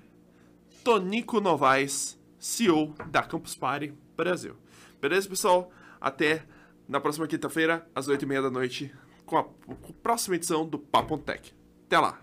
Tonico Novaes, CEO da Campus Party Brasil. Beleza, pessoal? Até na próxima quinta-feira, às 8h30 da noite, com a, com a próxima edição do Papo Tech. Até lá!